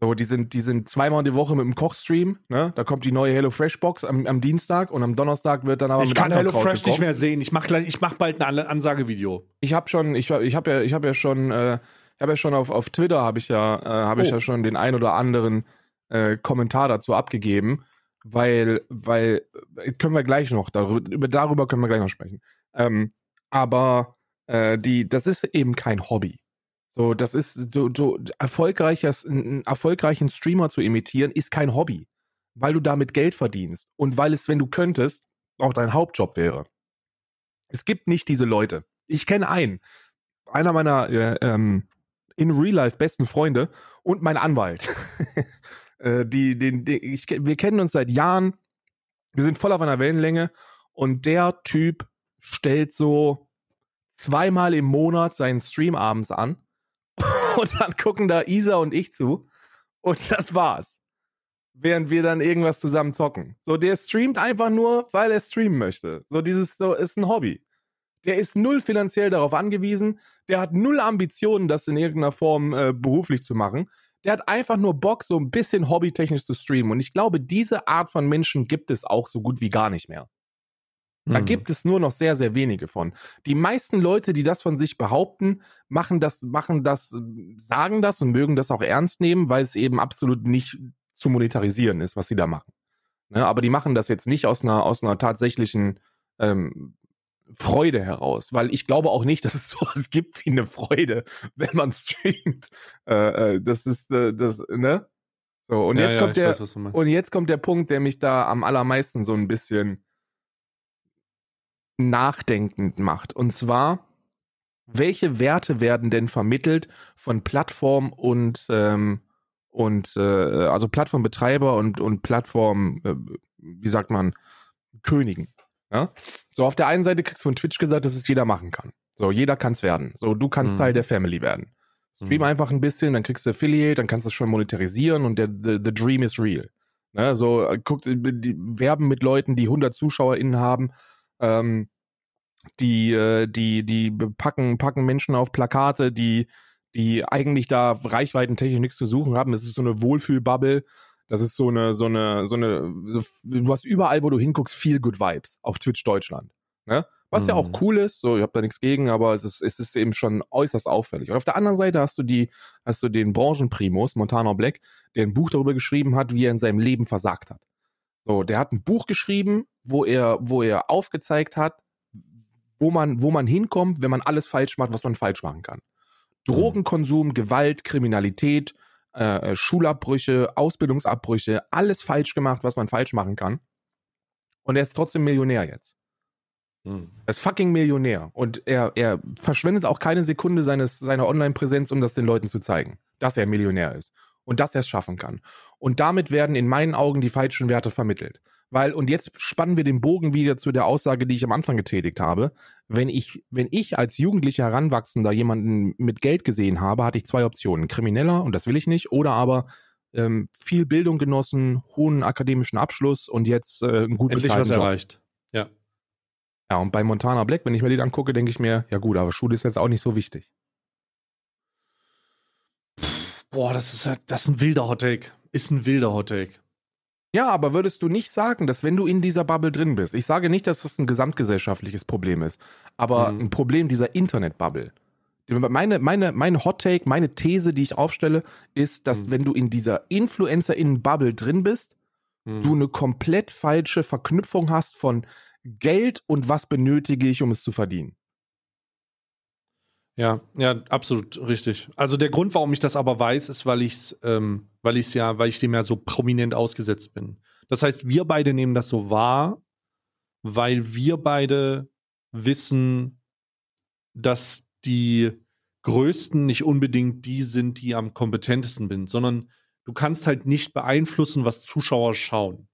[SPEAKER 2] So, die sind, die sind zweimal die Woche mit dem Kochstream, ne? Da kommt die neue HelloFresh Box am, am Dienstag und am Donnerstag wird dann aber
[SPEAKER 1] Ich
[SPEAKER 2] mit
[SPEAKER 1] kann HelloFresh nicht mehr sehen. Ich mach gleich, ich mach bald ein An- Ansagevideo.
[SPEAKER 2] Ich habe schon, ich, ich habe ja, ich habe ja schon, äh, ich habe ja schon auf, auf Twitter habe ich ja, äh, habe ich
[SPEAKER 1] Oh.
[SPEAKER 2] ja schon den ein oder anderen äh, Kommentar dazu abgegeben, weil, weil äh, können wir gleich noch darüber, über, darüber können wir gleich noch sprechen. Ähm, aber äh, die, das ist eben kein Hobby. So, das ist so, so erfolgreiches, einen erfolgreichen Streamer zu imitieren, ist kein Hobby, weil du damit Geld verdienst und weil es, wenn du könntest, auch dein Hauptjob wäre. Es gibt nicht diese Leute. Ich kenne einen, einer meiner äh, ähm, in Real Life besten Freunde und mein Anwalt. äh, die, den, den, ich, wir kennen uns seit Jahren. Wir sind voll auf einer Wellenlänge und der Typ stellt so zweimal im Monat seinen Stream abends an und dann gucken da Isa und ich zu und das war's. Während wir dann irgendwas zusammen zocken. So, der streamt einfach nur, weil er streamen möchte. So, dieses so ist ein Hobby. Der ist null finanziell darauf angewiesen. Der hat null Ambitionen, das in irgendeiner Form äh, beruflich zu machen. Der hat einfach nur Bock, so ein bisschen hobbytechnisch zu streamen. Und ich glaube, diese Art von Menschen gibt es auch so gut wie gar nicht mehr. Da
[SPEAKER 1] Hm.
[SPEAKER 2] gibt es nur noch sehr, sehr wenige von. Die meisten Leute, die das von sich behaupten, machen das, machen das, sagen das und mögen das auch ernst nehmen, weil es eben absolut nicht zu monetarisieren ist, was sie da machen. Ne? Aber die machen das jetzt nicht aus einer, aus einer tatsächlichen ähm, Freude heraus, weil ich glaube auch nicht, dass es sowas gibt wie eine Freude, wenn man streamt. Äh, äh, das ist äh, das, ne? So, und
[SPEAKER 1] Ja,
[SPEAKER 2] jetzt
[SPEAKER 1] ja,
[SPEAKER 2] kommt der,
[SPEAKER 1] weiß,
[SPEAKER 2] und jetzt kommt der Punkt, der mich da am allermeisten so ein bisschen nachdenkend macht. Und zwar, welche Werte werden denn vermittelt von Plattform und, ähm, und äh, also Plattformbetreiber und, und Plattform, äh, wie sagt man, Königen. Ja? So, auf der einen Seite kriegst du von Twitch gesagt, dass es jeder machen kann. So, jeder kann es werden. So, du kannst
[SPEAKER 1] Mhm.
[SPEAKER 2] Teil der Family werden. Stream
[SPEAKER 1] Mhm.
[SPEAKER 2] einfach ein bisschen, dann kriegst du Affiliate, dann kannst du es schon monetarisieren und der the, the dream is real. Ne, so äh, guckt, äh, die werben mit Leuten, die 100 ZuschauerInnen haben, ähm, die, äh, die, die packen, packen Menschen auf Plakate, die, die eigentlich da reichweitentechnisch nichts zu suchen haben. Es ist so eine Wohlfühlbubble. Das ist so eine, so eine, so eine, so, du hast überall, wo du hinguckst, viel Good Vibes auf Twitch Deutschland. Ne? Was ja auch
[SPEAKER 1] Mhm.
[SPEAKER 2] cool ist, so, ich habe da nichts gegen, aber es ist, es ist eben schon äußerst auffällig. Und auf der anderen Seite hast du die, hast du den Branchenprimus, Montana Black, der ein Buch darüber geschrieben hat, wie er in seinem Leben versagt hat. So, der hat ein Buch geschrieben, wo er, wo er aufgezeigt hat, wo man, wo man hinkommt, wenn man alles falsch macht, was man falsch machen kann. Drogenkonsum, Gewalt, Kriminalität, äh, äh, Schulabbrüche, Ausbildungsabbrüche, alles falsch gemacht, was man falsch machen kann. Und er ist trotzdem Millionär jetzt.
[SPEAKER 1] Hm.
[SPEAKER 2] Er ist fucking Millionär. Und er, er verschwendet auch keine Sekunde seines, seiner Online-Präsenz, um das den Leuten zu zeigen, dass er Millionär ist. Und dass er es schaffen kann. Und damit werden in meinen Augen die falschen Werte vermittelt. Weil, und jetzt spannen wir den Bogen wieder zu der Aussage, die ich am Anfang getätigt habe. Wenn ich, wenn ich als jugendlicher Heranwachsender jemanden mit Geld gesehen habe, hatte ich zwei Optionen. Krimineller, und das will ich nicht, oder aber ähm, viel Bildung genossen, hohen akademischen Abschluss und jetzt äh, einen gut
[SPEAKER 1] Endlich was
[SPEAKER 2] Job.
[SPEAKER 1] erreicht. Ja.
[SPEAKER 2] Ja, und bei Montana Black, wenn ich mir den angucke, denke ich mir, ja gut, aber Schule ist jetzt auch nicht so wichtig.
[SPEAKER 1] Boah, das ist, ja- das ist ein wilder Hottake. Ist ein wilder Hottake.
[SPEAKER 2] Ja, aber würdest du nicht sagen, dass wenn du in dieser Bubble drin bist, ich sage nicht, dass das ein gesamtgesellschaftliches Problem ist, aber
[SPEAKER 1] Mhm.
[SPEAKER 2] ein Problem dieser Internet-Bubble. Meine, meine, mein Hot Take, meine These, die ich aufstelle, ist, dass
[SPEAKER 1] Mhm.
[SPEAKER 2] wenn du in dieser Influencer-In-Bubble drin bist,
[SPEAKER 1] Hm.
[SPEAKER 2] du eine komplett falsche Verknüpfung hast von Geld und was benötige ich, um es zu verdienen.
[SPEAKER 1] Ja, ja, absolut richtig. Also der Grund, warum ich das aber weiß, ist, weil ich's, ähm, weil ich's ja, weil ich dem ja so prominent ausgesetzt bin. Das heißt, wir beide nehmen das so wahr, weil wir beide wissen, dass die Größten nicht unbedingt die sind, die am kompetentesten sind, sondern du kannst halt nicht beeinflussen, was Zuschauer schauen.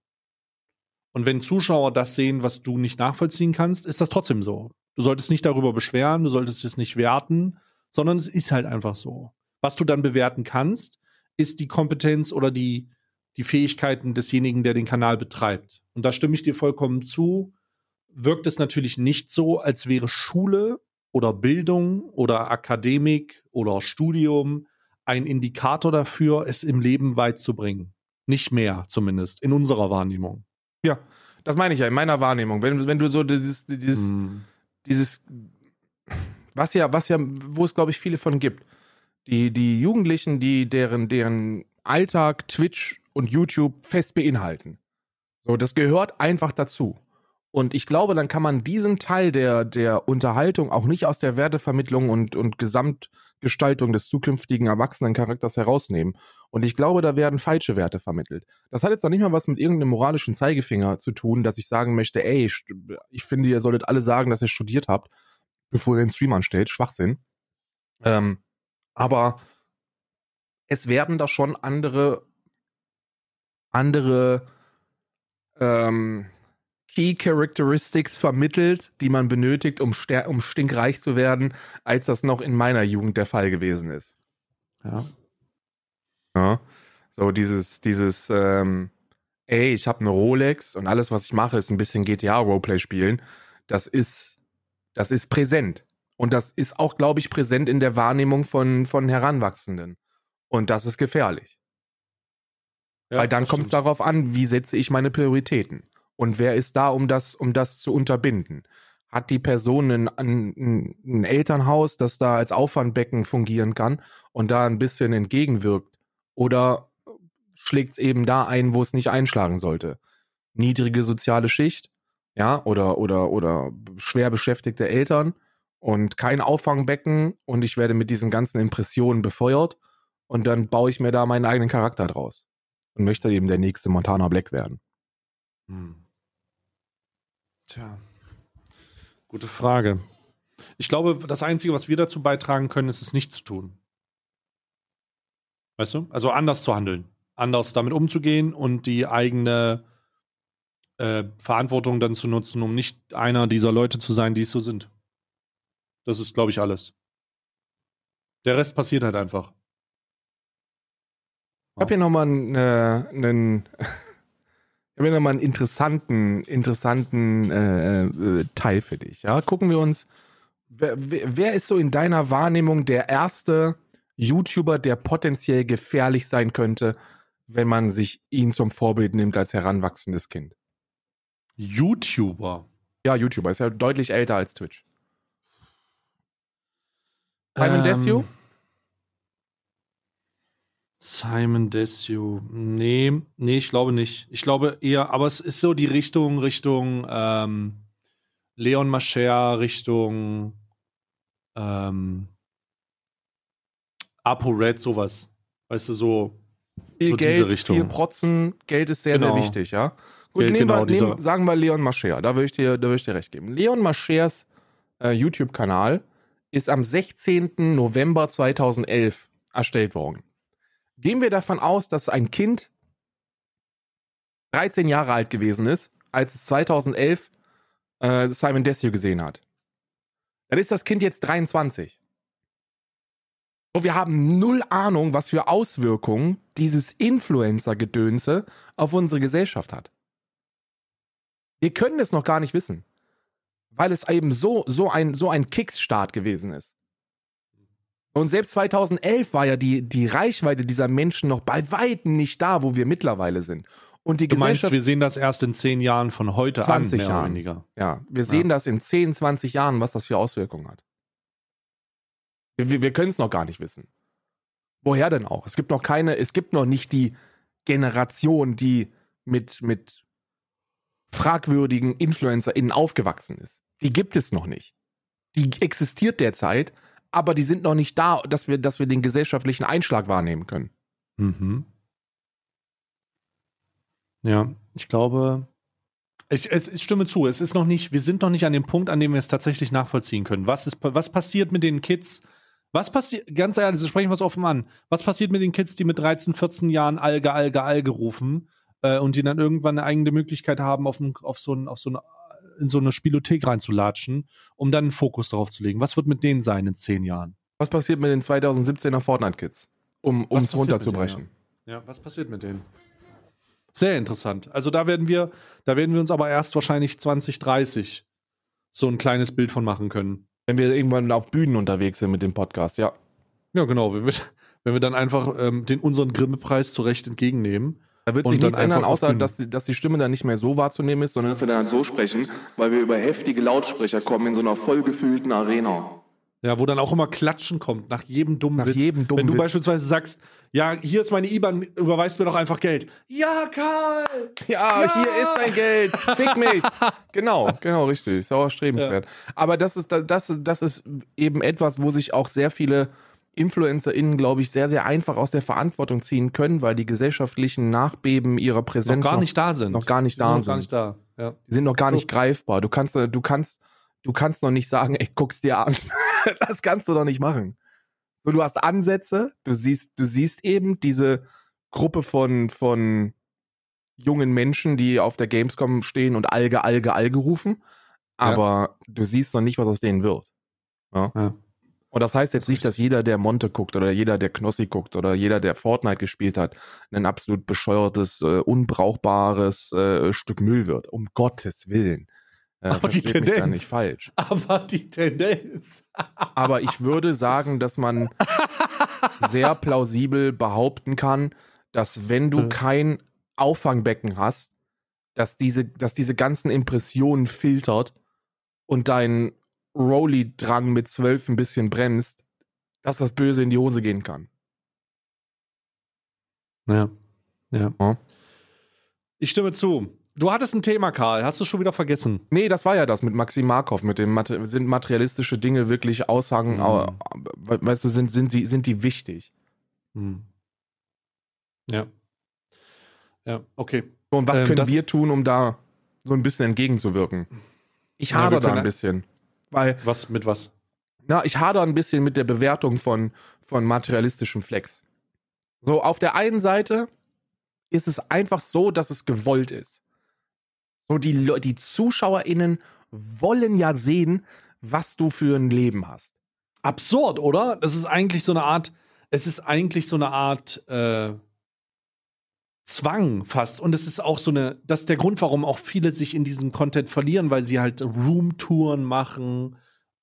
[SPEAKER 1] Und wenn Zuschauer das sehen, was du nicht nachvollziehen kannst, ist das trotzdem so. Du solltest nicht darüber beschweren, du solltest es nicht werten, sondern es ist halt einfach so. Was du dann bewerten kannst, ist die Kompetenz oder die, die Fähigkeiten desjenigen, der den Kanal betreibt. Und da stimme ich dir vollkommen zu. Wirkt es natürlich nicht so, als wäre Schule oder Bildung oder Akademik oder Studium ein Indikator dafür, es im Leben weit zu bringen. Nicht mehr, zumindest, in unserer Wahrnehmung.
[SPEAKER 2] Ja, das meine ich ja, in meiner Wahrnehmung. Wenn, wenn du so dieses, dieses,
[SPEAKER 1] Mm.
[SPEAKER 2] Dieses, was ja, was ja, wo es glaube ich viele von gibt. Die, die Jugendlichen, die deren, deren Alltag Twitch und YouTube fest beinhalten. So, das gehört einfach dazu. Und ich glaube, dann kann man diesen Teil der, der Unterhaltung auch nicht aus der Wertevermittlung und, und Gesamtgestaltung des zukünftigen Erwachsenencharakters herausnehmen. Und ich glaube, da werden falsche Werte vermittelt. Das hat jetzt noch nicht mal was mit irgendeinem moralischen Zeigefinger zu tun, dass ich sagen möchte, ey, st- ich finde, ihr solltet alle sagen, dass ihr studiert habt, bevor ihr den Stream anstellt. Schwachsinn. Ähm, aber es werden da schon andere, andere ähm, Key Characteristics vermittelt, die man benötigt, um, um stinkreich zu werden, als das noch in meiner Jugend der Fall gewesen ist.
[SPEAKER 1] Ja.
[SPEAKER 2] Ja. So dieses, dieses, ähm, ey, ich habe eine Rolex und alles, was ich mache, ist ein bisschen GTA-Roleplay spielen. Das ist, das ist präsent. Und das ist auch, glaube ich, präsent in der Wahrnehmung von, von Heranwachsenden. Und das ist gefährlich.
[SPEAKER 1] Ja,
[SPEAKER 2] Weil dann kommt es darauf an, wie setze ich meine Prioritäten. Und wer ist da, um das, um das zu unterbinden? Hat die Person ein, ein, ein Elternhaus, das da als Auffangbecken fungieren kann und da ein bisschen entgegenwirkt? Oder schlägt es eben da ein, wo es nicht einschlagen sollte? Niedrige soziale Schicht, ja, oder, oder, oder schwer beschäftigte Eltern und kein Auffangbecken und ich werde mit diesen ganzen Impressionen befeuert und dann baue ich mir da meinen eigenen Charakter draus und möchte eben der nächste Montana Black werden.
[SPEAKER 1] Hm. Tja. Gute Frage. Ich glaube, das Einzige, was wir dazu beitragen können, ist es nicht zu tun. Weißt du? Also anders zu handeln. Anders damit umzugehen und die eigene äh, Verantwortung dann zu nutzen, um nicht einer dieser Leute zu sein, die es so sind. Das ist, glaube ich, alles. Der Rest passiert halt einfach.
[SPEAKER 2] Ich habe hier nochmal einen, äh, einen ich hab hier noch mal einen interessanten, interessanten äh, äh, Teil für dich. Ja? Gucken wir uns, wer, wer ist so in deiner Wahrnehmung der erste YouTuber, der potenziell gefährlich sein könnte, wenn man sich ihn zum Vorbild nimmt als heranwachsendes Kind?
[SPEAKER 1] YouTuber.
[SPEAKER 2] Ja, YouTuber ist ja deutlich älter als Twitch. Simon?
[SPEAKER 1] Ähm, Simon Desue. Nee, nee, ich glaube nicht. Ich glaube eher, aber es ist so die Richtung, Richtung ähm, Leon Mascher, Richtung ähm, Apo Red, sowas. Weißt du, so,
[SPEAKER 2] Viel
[SPEAKER 1] so
[SPEAKER 2] Geld,
[SPEAKER 1] diese Richtung.
[SPEAKER 2] viel Protzen, Geld ist sehr, sehr
[SPEAKER 1] Genau.
[SPEAKER 2] wichtig, ja. Gut,
[SPEAKER 1] Geld,
[SPEAKER 2] nehmen
[SPEAKER 1] genau,
[SPEAKER 2] wir, nehmen, sagen wir Leon Mascher, da würde ich, dir- da würde ich dir recht geben. Leon Maschers äh, YouTube-Kanal ist am 16. November 2011 erstellt worden. Gehen wir davon aus, dass ein Kind 13 Jahre alt gewesen ist, als es 2011 äh, Simon Desue gesehen hat. Dann ist das Kind jetzt 23. Und wir haben null Ahnung, was für Auswirkungen dieses Influencer-Gedönse auf unsere Gesellschaft hat. Wir können es noch gar nicht wissen, weil es eben so, so ein, so ein Kicksstart gewesen ist. Und selbst 2011 war ja die, die Reichweite dieser Menschen noch bei Weitem nicht da, wo wir mittlerweile sind. Und die
[SPEAKER 1] Du meinst, wir sehen das erst in zehn Jahren von heute
[SPEAKER 2] 20
[SPEAKER 1] an, mehr oder
[SPEAKER 2] Jahren.
[SPEAKER 1] weniger.
[SPEAKER 2] ja, wir sehen das in 10, 20 Jahren, was das für Auswirkungen hat. Wir, wir können es noch gar nicht wissen. Woher denn auch? Es gibt noch keine, es gibt noch nicht die Generation, die mit, mit fragwürdigen InfluencerInnen aufgewachsen ist. Die gibt es noch nicht. Die existiert derzeit, aber die sind noch nicht da, dass wir, dass wir den gesellschaftlichen Einschlag wahrnehmen können.
[SPEAKER 1] Mhm. Ja, ich glaube, ich, es, ich stimme zu. Es ist noch nicht, wir sind noch nicht an dem Punkt, an dem wir es tatsächlich nachvollziehen können. Was ist, was passiert mit den Kids? Was passiert, ganz ehrlich, sprechen wir es offen an. Was passiert mit den Kids, die mit 13, 14 Jahren Alge, Alge, Alge rufen äh, und die dann irgendwann eine eigene Möglichkeit haben, auf, auf so ein, auf so ein, in so eine Spielothek reinzulatschen, um dann einen Fokus darauf zu legen? Was wird mit denen sein in zehn Jahren?
[SPEAKER 2] Was passiert mit den 2017er Fortnite-Kids? Um es runterzubrechen.
[SPEAKER 1] Ja, was passiert mit denen? Sehr interessant. Also da werden wir, da werden wir uns aber erst wahrscheinlich 2030 so ein kleines Bild von machen können.
[SPEAKER 2] Wenn wir irgendwann auf Bühnen unterwegs sind mit dem Podcast, ja.
[SPEAKER 1] Ja, genau. Wenn wir, wenn wir dann einfach ähm, den unseren Grimme-Preis zurecht entgegennehmen.
[SPEAKER 2] Da wird
[SPEAKER 1] Und
[SPEAKER 2] sich
[SPEAKER 1] dann
[SPEAKER 2] nichts ändern, außer dass, die- dass die Stimme dann nicht mehr so wahrzunehmen ist, sondern dass wir dann so sprechen, weil wir über heftige Lautsprecher kommen in so einer vollgefühlten Arena.
[SPEAKER 1] Ja, wo dann auch immer Klatschen kommt nach jedem dummen
[SPEAKER 2] Nach
[SPEAKER 1] Witz.
[SPEAKER 2] jedem dummen
[SPEAKER 1] Wenn du
[SPEAKER 2] Witz.
[SPEAKER 1] beispielsweise sagst, ja, hier ist meine IBAN, überweist mir doch einfach Geld. Ja, Karl!
[SPEAKER 2] Ja,
[SPEAKER 1] Ja!
[SPEAKER 2] hier ist dein Geld, fick mich. genau, genau, richtig, sauer strebenswert. Aber das ist, das, das ist eben etwas, wo sich auch sehr viele InfluencerInnen, glaube ich, sehr, sehr einfach aus der Verantwortung ziehen können, weil die gesellschaftlichen Nachbeben ihrer
[SPEAKER 1] Noch
[SPEAKER 2] Präsenz
[SPEAKER 1] gar nicht da sind.
[SPEAKER 2] noch gar nicht
[SPEAKER 1] Die
[SPEAKER 2] da
[SPEAKER 1] sind. Noch gar nicht da. Ja.
[SPEAKER 2] Die sind noch gar nicht greifbar. Du kannst, du kannst, du kannst noch nicht sagen, ey, guck's dir an. das kannst du doch nicht machen. So, du hast Ansätze, du siehst, du siehst eben diese Gruppe von, von jungen Menschen, die auf der Gamescom stehen und Alge, Alge, Alge rufen. Aber du siehst noch nicht, was aus denen wird. Ja.
[SPEAKER 1] Ja.
[SPEAKER 2] Und das heißt jetzt nicht, dass jeder, der Monte guckt oder jeder, der Knossi guckt oder jeder, der Fortnite gespielt hat, ein absolut bescheuertes, äh, unbrauchbares äh, Stück Müll wird. Um Gottes Willen. Äh,
[SPEAKER 1] Aber die Tendenz.
[SPEAKER 2] nicht falsch.
[SPEAKER 1] Aber die Tendenz.
[SPEAKER 2] Aber ich würde sagen, dass man sehr plausibel behaupten kann, dass wenn du
[SPEAKER 1] Äh.
[SPEAKER 2] kein Auffangbecken hast, dass diese, dass diese ganzen Impressionen filtert und dein Rolly-Drang mit zwölf ein bisschen bremst, dass das Böse in die Hose gehen kann.
[SPEAKER 1] Ja. ja.
[SPEAKER 2] Ja.
[SPEAKER 1] Ich stimme zu. Du hattest ein Thema, Karl. Hast du schon wieder vergessen?
[SPEAKER 2] Nee, das war ja das mit Maxim Markov, mit dem sind materialistische Dinge wirklich Aussagen,
[SPEAKER 1] Mhm.
[SPEAKER 2] weißt du, sind, sind, die, sind die wichtig?
[SPEAKER 1] Hm. Ja. Ja, okay.
[SPEAKER 2] Und was
[SPEAKER 1] Ähm,
[SPEAKER 2] können wir tun, um da so ein bisschen entgegenzuwirken? Ich
[SPEAKER 1] Ja,
[SPEAKER 2] hader da ein bisschen. Weil,
[SPEAKER 1] Was mit was?
[SPEAKER 2] na, ich hader ein bisschen mit der Bewertung von, von materialistischem Flex. So, auf der einen Seite ist es einfach so, dass es gewollt ist. So, die, die ZuschauerInnen wollen ja sehen, was du für ein Leben hast.
[SPEAKER 1] Absurd, oder? Das ist eigentlich so eine Art, es ist eigentlich so eine Art äh, Zwang fast. Und es ist auch so eine, das ist der Grund, warum auch viele sich in diesem Content verlieren, weil sie halt Roomtouren machen,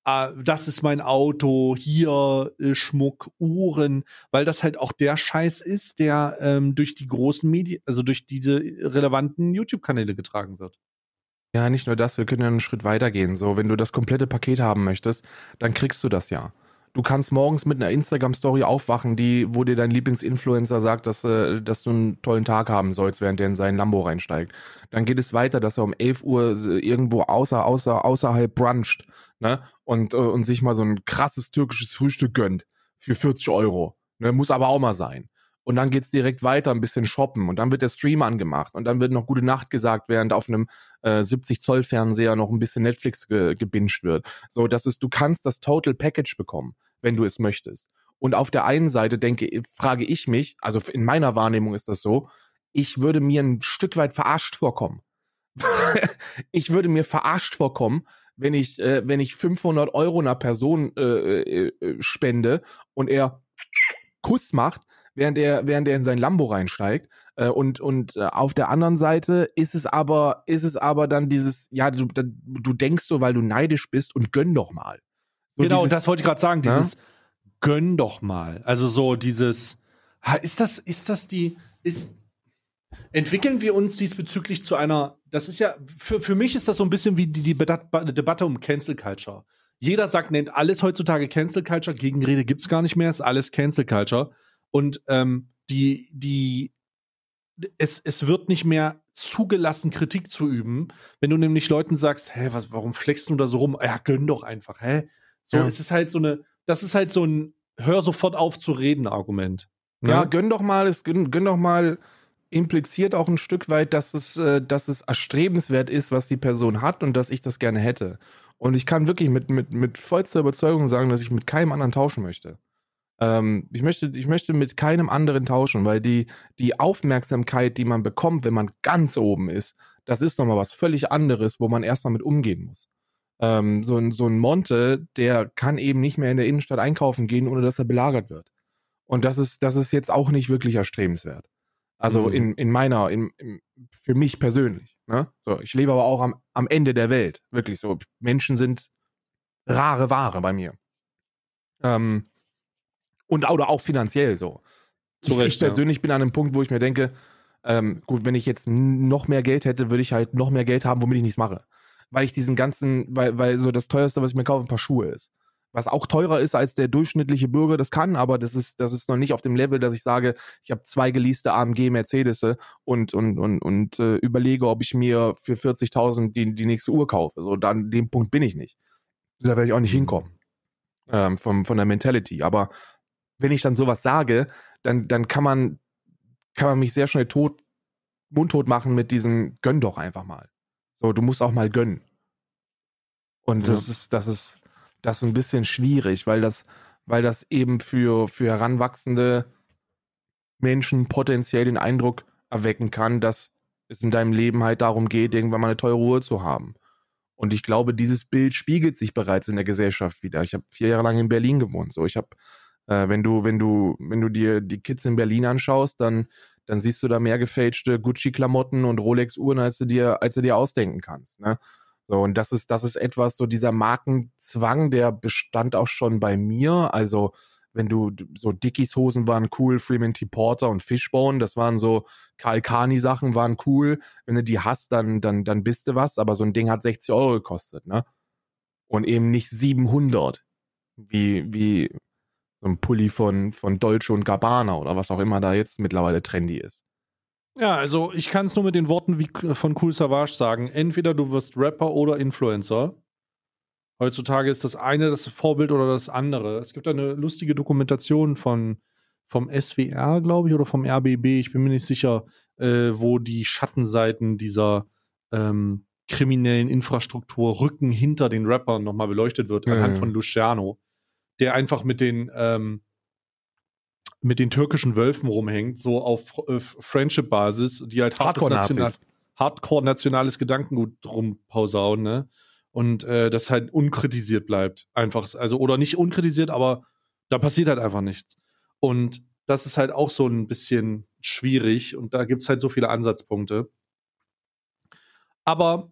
[SPEAKER 1] äh, das ist mein Auto, hier Schmuck, Uhren, weil das halt auch der Scheiß ist, der ähm, durch die großen Medien, also durch diese relevanten YouTube-Kanäle getragen wird.
[SPEAKER 2] Ja, nicht nur das, wir können ja einen Schritt weitergehen. So, wenn du das komplette Paket haben möchtest, dann kriegst du das ja. Du kannst morgens mit einer Instagram-Story aufwachen, die, wo dir dein Lieblingsinfluencer sagt, dass, äh, dass du einen tollen Tag haben sollst, während er in seinen Lambo reinsteigt. Dann geht es weiter, dass er um 11 Uhr irgendwo außer, außer, außerhalb bruncht ne? und, äh, und sich mal so ein krasses türkisches Frühstück gönnt für 40 Euro. Ne? Muss aber auch mal sein. Und dann geht's direkt weiter, ein bisschen shoppen und dann wird der Stream angemacht und dann wird noch gute Nacht gesagt, während auf einem äh, 70 Zoll Fernseher noch ein bisschen Netflix ge gebinged wird. So, das ist, du kannst das Total Package bekommen, wenn du es möchtest. Und auf der einen Seite denke, frage ich mich, also in meiner Wahrnehmung ist das so, ich würde mir ein Stück weit verarscht vorkommen. ich würde mir verarscht vorkommen, wenn ich, äh, wenn ich 500 Euro einer Person äh, äh, äh, spende und er Kuss macht, während er, während er in sein Lambo reinsteigt. Äh, und und äh, auf der anderen Seite ist es aber, ist es aber dann dieses, ja, du, du denkst so, weil du neidisch bist und gönn doch mal.
[SPEAKER 1] So genau, dieses, das wollte ich gerade sagen, ne? dieses ja? gönn doch mal. Also so dieses, ist das, ist das die, ist, entwickeln wir uns diesbezüglich zu einer, das ist ja, für, für mich ist das so ein bisschen wie die, die Debatte um Cancel Culture. Jeder sagt, nennt alles heutzutage Cancel Culture, Gegenrede gibt's gar nicht mehr, ist alles Cancel Culture. Und ähm, die, die, es, es wird nicht mehr zugelassen, Kritik zu üben, wenn du nämlich Leuten sagst, hä, was, warum flexst du da so rum? Ja, gönn doch einfach, hä? So, ja. es ist halt so eine, das ist halt so ein Hör sofort auf zu reden Argument.
[SPEAKER 2] Ne? Ja, gönn doch mal, es gönn, gönn doch mal impliziert auch ein Stück weit, dass es, äh, dass es erstrebenswert ist, was die Person hat und dass ich das gerne hätte. Und ich kann wirklich mit, mit, mit vollster Überzeugung sagen, dass ich mit keinem anderen tauschen möchte. Ähm, ich, möchte, ich möchte mit keinem anderen tauschen, weil die, die Aufmerksamkeit, die man bekommt, wenn man ganz oben ist, das ist nochmal was völlig anderes, wo man erstmal mit umgehen muss. Ähm, so, ein, so ein Monte, der kann eben nicht mehr in der Innenstadt einkaufen gehen, ohne dass er belagert wird. Und das ist, das ist jetzt auch nicht wirklich erstrebenswert. Also mhm. in, in meiner, in, in, für mich persönlich. Ne? So, ich lebe aber auch am, am Ende der Welt. Wirklich so. Menschen sind rare Ware bei mir. Ähm, und oder auch finanziell so. ich, ich persönlich ja. bin an einem Punkt, wo ich mir denke, ähm, gut, wenn ich jetzt noch mehr Geld hätte, würde ich halt noch mehr Geld haben, womit ich nichts mache. Weil ich diesen ganzen, weil, weil so das teuerste, was ich mir kaufe, ein paar Schuhe ist. Was auch teurer ist, als der durchschnittliche Bürger das kann, aber das ist, das ist noch nicht auf dem Level, dass ich sage, ich habe zwei geleaste AMG Mercedes und, und, und, und äh, überlege, ob ich mir für 40.000 die, die nächste Uhr kaufe. So, dann dem Punkt bin ich nicht. Da werde ich auch nicht mhm. hinkommen. Ähm, vom, von der Mentality. Aber wenn ich dann sowas sage, dann, dann kann man, kann man mich sehr schnell tot, mundtot machen mit diesem gönn doch einfach mal. So, du musst auch mal gönnen. Und ja. das ist, das ist, das ist ein bisschen schwierig, weil das, weil das eben für, für heranwachsende Menschen potenziell den Eindruck erwecken kann, dass es in deinem Leben halt darum geht, irgendwann mal eine teure Ruhe zu haben. Und ich glaube, dieses Bild spiegelt sich bereits in der Gesellschaft wieder. Ich habe vier Jahre lang in Berlin gewohnt. So, ich habe äh, wenn du, wenn du, wenn du dir die Kids in Berlin anschaust, dann, dann siehst du da mehr gefälschte Gucci-Klamotten und Rolex-Uhren, als du dir, als du dir ausdenken kannst. Ne? So, und das ist, das ist etwas, so dieser Markenzwang, der bestand auch schon bei mir. Also, wenn du so Dickies Hosen waren cool, Freeman T. Porter und Fishbone, das waren so Karl Kani Sachen waren cool. Wenn du die hast, dann, dann, dann bist du was. Aber so ein Ding hat 60 Euro gekostet, ne? Und eben nicht 700, wie, wie, ein Pulli von, von Dolce und Gabbana oder was auch immer da jetzt mittlerweile trendy ist.
[SPEAKER 1] Ja, also ich kann es nur mit den Worten wie von Cool Savage sagen. Entweder du wirst Rapper oder Influencer. Heutzutage ist das eine das Vorbild oder das andere. Es gibt eine lustige Dokumentation von vom SWR, glaube ich, oder vom RBB, ich bin mir nicht sicher, äh, wo die Schattenseiten dieser ähm, kriminellen Infrastruktur Rücken hinter den Rappern nochmal beleuchtet wird, anhand ja. von Luciano der einfach mit den ähm, mit den türkischen Wölfen rumhängt, so auf äh, Friendship-Basis, die halt Hardcore-national, Hardcore-nationales Gedankengut rumpausauen, ne? Und äh, das halt unkritisiert bleibt. Einfach, also, oder nicht unkritisiert, aber da passiert halt einfach nichts. Und das ist halt auch so ein bisschen schwierig und da gibt es halt so viele Ansatzpunkte. Aber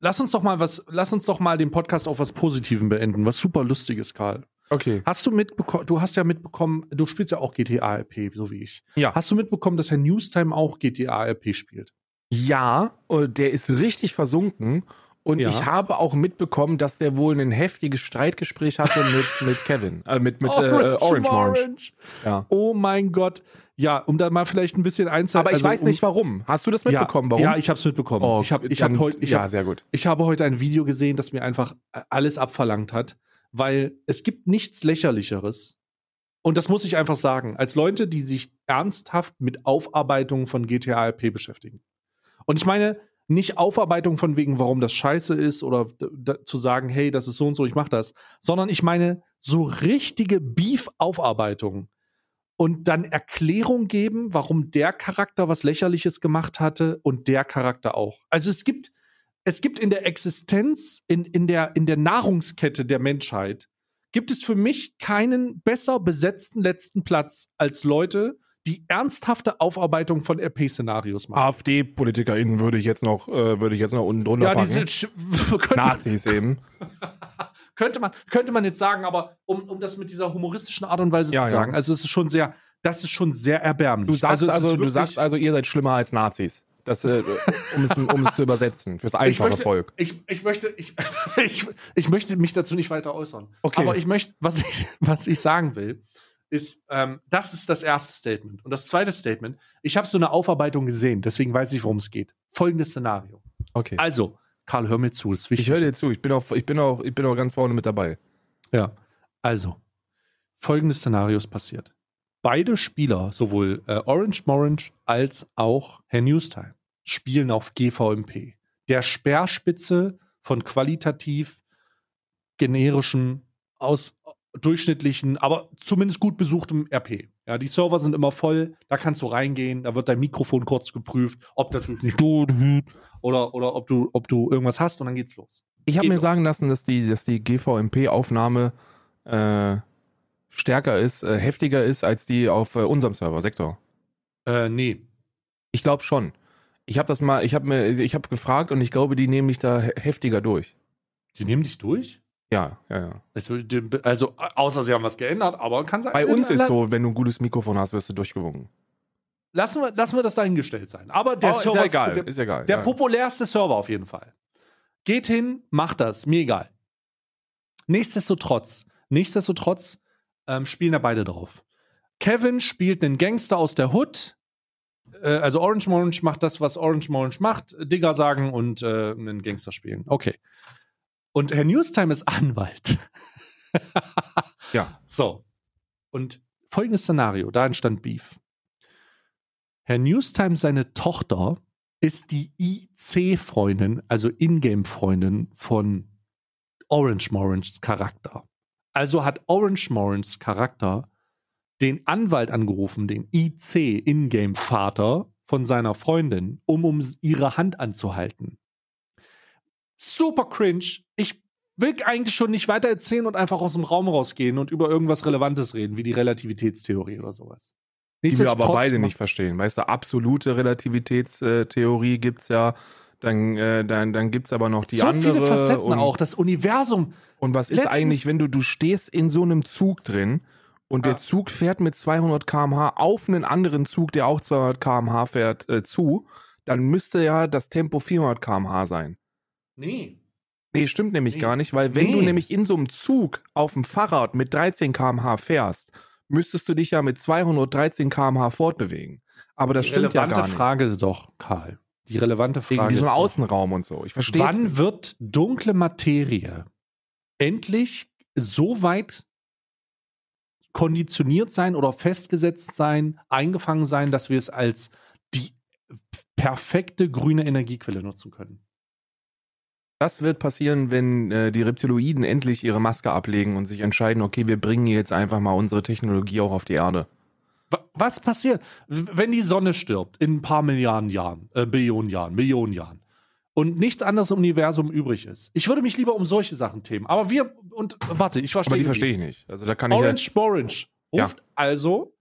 [SPEAKER 1] lass uns doch mal was, lass uns doch mal den Podcast auf was Positivem beenden, was super lustiges, Karl.
[SPEAKER 2] Okay.
[SPEAKER 1] Hast du mitbekommen, du hast ja mitbekommen, du spielst ja auch GTA RP, so wie ich.
[SPEAKER 2] Ja.
[SPEAKER 1] Hast du mitbekommen, dass Herr Newstime auch GTA RP spielt?
[SPEAKER 2] Ja, äh, der ist richtig versunken. Und
[SPEAKER 1] Ja.
[SPEAKER 2] ich habe auch mitbekommen, dass der wohl ein heftiges Streitgespräch hatte mit, mit Kevin. Äh, mit mit äh, Orange Orange. Ja.
[SPEAKER 1] Oh mein Gott. Ja, um da mal vielleicht ein bisschen einzuhalten.
[SPEAKER 2] Aber ich weiß nicht warum. Hast du das mitbekommen?
[SPEAKER 1] Ja,
[SPEAKER 2] warum?
[SPEAKER 1] ja ich habe es mitbekommen.
[SPEAKER 2] Oh,
[SPEAKER 1] ich habe ich
[SPEAKER 2] dann-
[SPEAKER 1] hab heute ich
[SPEAKER 2] ja,
[SPEAKER 1] hab,
[SPEAKER 2] sehr gut.
[SPEAKER 1] ich habe heute ein Video gesehen, das mir einfach äh, alles abverlangt hat, weil es gibt nichts lächerlicheres. Und das muss ich einfach sagen, als Leute, die sich ernsthaft mit Aufarbeitung von GTA RP beschäftigen. Und ich meine nicht Aufarbeitung von wegen, warum das scheiße ist oder zu sagen, hey, das ist so und so, ich mach das, sondern ich meine so richtige Beef-Aufarbeitung und dann Erklärung geben, warum der Charakter was Lächerliches gemacht hatte und der Charakter auch. Also es gibt, es gibt in der Existenz, in, in, der, in der Nahrungskette der Menschheit, gibt es für mich keinen besser besetzten letzten Platz als Leute, die ernsthafte Aufarbeitung von RP-Szenarios machen.
[SPEAKER 2] AfD-PolitikerInnen würde ich jetzt noch, äh, würde ich jetzt noch unten drunter
[SPEAKER 1] ja,
[SPEAKER 2] packen.
[SPEAKER 1] diese
[SPEAKER 2] Nazis eben.
[SPEAKER 1] könnte, man, könnte man jetzt sagen, aber um, um das mit dieser humoristischen Art und Weise
[SPEAKER 2] Ja,
[SPEAKER 1] zu
[SPEAKER 2] ja.
[SPEAKER 1] sagen, also es ist schon sehr, das ist schon sehr erbärmlich.
[SPEAKER 2] Du sagst also,
[SPEAKER 1] ist
[SPEAKER 2] du sagst also, ihr seid schlimmer als Nazis. Das, äh, um, es, um es zu übersetzen, fürs
[SPEAKER 1] ich
[SPEAKER 2] einfache
[SPEAKER 1] möchte,
[SPEAKER 2] Volk.
[SPEAKER 1] Ich, ich, möchte, ich, ich, ich möchte mich dazu nicht weiter äußern.
[SPEAKER 2] Okay.
[SPEAKER 1] Aber ich möchte, was ich, was ich sagen will, ist, ähm, das ist das erste Statement. Und das zweite Statement, ich habe so eine Aufarbeitung gesehen, deswegen weiß ich, worum es geht. Folgendes Szenario.
[SPEAKER 2] Okay.
[SPEAKER 1] Also, Karl, hör mir zu, ist wichtig.
[SPEAKER 2] Ich höre dir zu, ich bin, auch, ich, bin auch, ich bin auch ganz vorne mit dabei.
[SPEAKER 1] Ja. Also, folgendes Szenario ist passiert. Beide Spieler, sowohl äh, Orange Morange als auch Herr Newstime, spielen auf GVMP. Der Speerspitze von qualitativ generischem, aus durchschnittlichen, aber zumindest gut besuchtem RP. Ja, die Server sind immer voll, da kannst du reingehen, da wird dein Mikrofon kurz geprüft, ob das nicht oder, oder ob du, ob du irgendwas hast und dann geht's los.
[SPEAKER 2] Ich habe
[SPEAKER 1] Geht
[SPEAKER 2] mir
[SPEAKER 1] los.
[SPEAKER 2] sagen lassen, dass die, dass die GVMP-Aufnahme äh, stärker ist, äh, heftiger ist als die auf äh, unserem Server, Sektor.
[SPEAKER 1] Äh, nee.
[SPEAKER 2] Ich glaube schon. Ich habe das mal, ich habe mir, ich habe gefragt und ich glaube, die nehmen mich da he- heftiger durch.
[SPEAKER 1] Die nehmen dich durch?
[SPEAKER 2] Ja, ja, ja.
[SPEAKER 1] Also, also, außer sie haben was geändert, aber kann sein.
[SPEAKER 2] Bei uns ist so, wenn du ein gutes Mikrofon hast, wirst du durchgewunken.
[SPEAKER 1] Lassen wir, lassen wir das dahingestellt sein. Aber der
[SPEAKER 2] Oh, ist
[SPEAKER 1] Server
[SPEAKER 2] ja egal,
[SPEAKER 1] der,
[SPEAKER 2] ist egal.
[SPEAKER 1] der
[SPEAKER 2] ja.
[SPEAKER 1] populärste Server auf jeden Fall. Geht hin, macht das, mir egal. Nichtsdestotrotz, nichtsdestotrotz ähm, spielen da beide drauf. Kevin spielt einen Gangster aus der Hood. Äh, also Orange Morange macht das, was Orange Morange macht. Digger sagen und äh, einen Gangster spielen. Okay. Und Herr Newstime ist Anwalt.
[SPEAKER 2] Ja.
[SPEAKER 1] So. Und folgendes Szenario, da entstand Beef. Herr Newstime, seine Tochter, ist die IC-Freundin, also Ingame-Freundin von Orange Moranges Charakter. Also hat Orange Moranges Charakter den Anwalt angerufen, den IC Ingame-Vater von seiner Freundin, um um ihre Hand anzuhalten. Super cringe. Ich will eigentlich schon nicht weiter erzählen und einfach aus dem Raum rausgehen und über irgendwas Relevantes reden, wie die Relativitätstheorie oder sowas.
[SPEAKER 2] Die wir aber beide nicht verstehen. Weißt du, absolute Relativitätstheorie gibt's ja. Dann, äh, dann, dann gibt's aber noch die
[SPEAKER 1] so
[SPEAKER 2] andere.
[SPEAKER 1] viele Facetten
[SPEAKER 2] und,
[SPEAKER 1] auch. Das Universum.
[SPEAKER 2] Und was ist eigentlich, wenn du, du stehst in so einem Zug drin und
[SPEAKER 1] Ah.
[SPEAKER 2] der Zug fährt mit 200 km/h auf einen anderen Zug, der auch 200 km/h fährt, äh, zu, dann müsste ja das Tempo 400 km/h sein.
[SPEAKER 1] Nee.
[SPEAKER 2] Nee, stimmt nämlich
[SPEAKER 1] Nee.
[SPEAKER 2] gar nicht, weil wenn du
[SPEAKER 1] Nee.
[SPEAKER 2] nämlich in so einem Zug auf dem Fahrrad mit 13 km/h fährst, müsstest du dich ja mit 213 km/h fortbewegen. Aber das
[SPEAKER 1] die
[SPEAKER 2] stimmt ja
[SPEAKER 1] relevante
[SPEAKER 2] gar nicht.
[SPEAKER 1] Frage doch, Karl. Die relevante
[SPEAKER 2] Wegen
[SPEAKER 1] Frage
[SPEAKER 2] diesem
[SPEAKER 1] ist doch,
[SPEAKER 2] Außenraum und so. Ich verstehe
[SPEAKER 1] wann wird dunkle Materie endlich so weit konditioniert sein oder festgesetzt sein, eingefangen sein, dass wir es als die perfekte grüne Energiequelle nutzen können?
[SPEAKER 2] Das wird passieren, wenn äh, die Reptiloiden endlich ihre Maske ablegen und sich entscheiden, okay, wir bringen jetzt einfach mal unsere Technologie auch auf die Erde.
[SPEAKER 1] Wa- Was passiert, wenn die Sonne stirbt in ein paar Milliarden Jahren, äh, Billionen Jahren, Millionen Jahren und nichts anderes im Universum übrig ist? Ich würde mich lieber um solche Sachen themen. Aber wir, und warte, ich verstehe
[SPEAKER 2] Aber die verstehe ich nicht. Also da kann ich
[SPEAKER 1] Orange Morange
[SPEAKER 2] Ja.
[SPEAKER 1] ruft also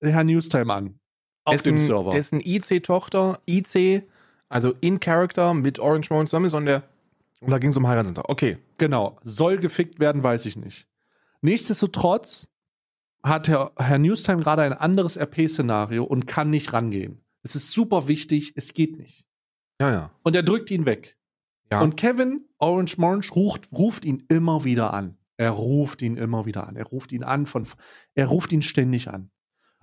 [SPEAKER 1] Herr Newstime an. Auf
[SPEAKER 2] dessen,
[SPEAKER 1] dem Server.
[SPEAKER 2] Dessen IC-Tochter, IC Also in Character mit Orange Mountain zusammen ist und der und da ging es um Heiratsantrag. Okay.
[SPEAKER 1] Genau. Soll gefickt werden, weiß ich nicht. Nichtsdestotrotz hat Herr, Herr Newstime gerade ein anderes RP-Szenario und kann nicht rangehen. Es ist super wichtig, es geht nicht.
[SPEAKER 2] Ja, ja.
[SPEAKER 1] Und er drückt ihn weg.
[SPEAKER 2] Ja.
[SPEAKER 1] Und Kevin Orange Morange ruft, ruft ihn immer wieder an. Er ruft ihn immer wieder an. Er ruft ihn an von, er ruft ihn ständig an.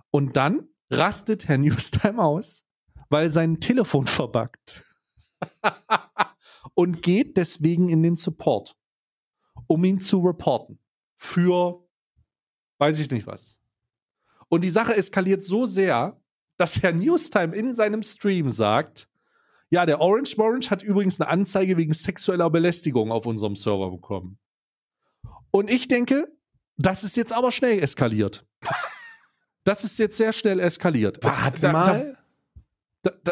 [SPEAKER 1] Und dann rastet Herr Newstime aus, weil sein Telefon verbuggt. und geht deswegen in den Support, um ihn zu reporten. Für weiß ich nicht was. Und die Sache eskaliert so sehr, dass Herr Newstime in seinem Stream sagt, ja, der Orange Morange hat übrigens eine Anzeige wegen sexueller Belästigung auf unserem Server bekommen. Und ich denke, das ist jetzt aber schnell eskaliert. Das ist jetzt sehr schnell eskaliert. Es-
[SPEAKER 2] Warte
[SPEAKER 1] da-
[SPEAKER 2] mal.
[SPEAKER 1] Da,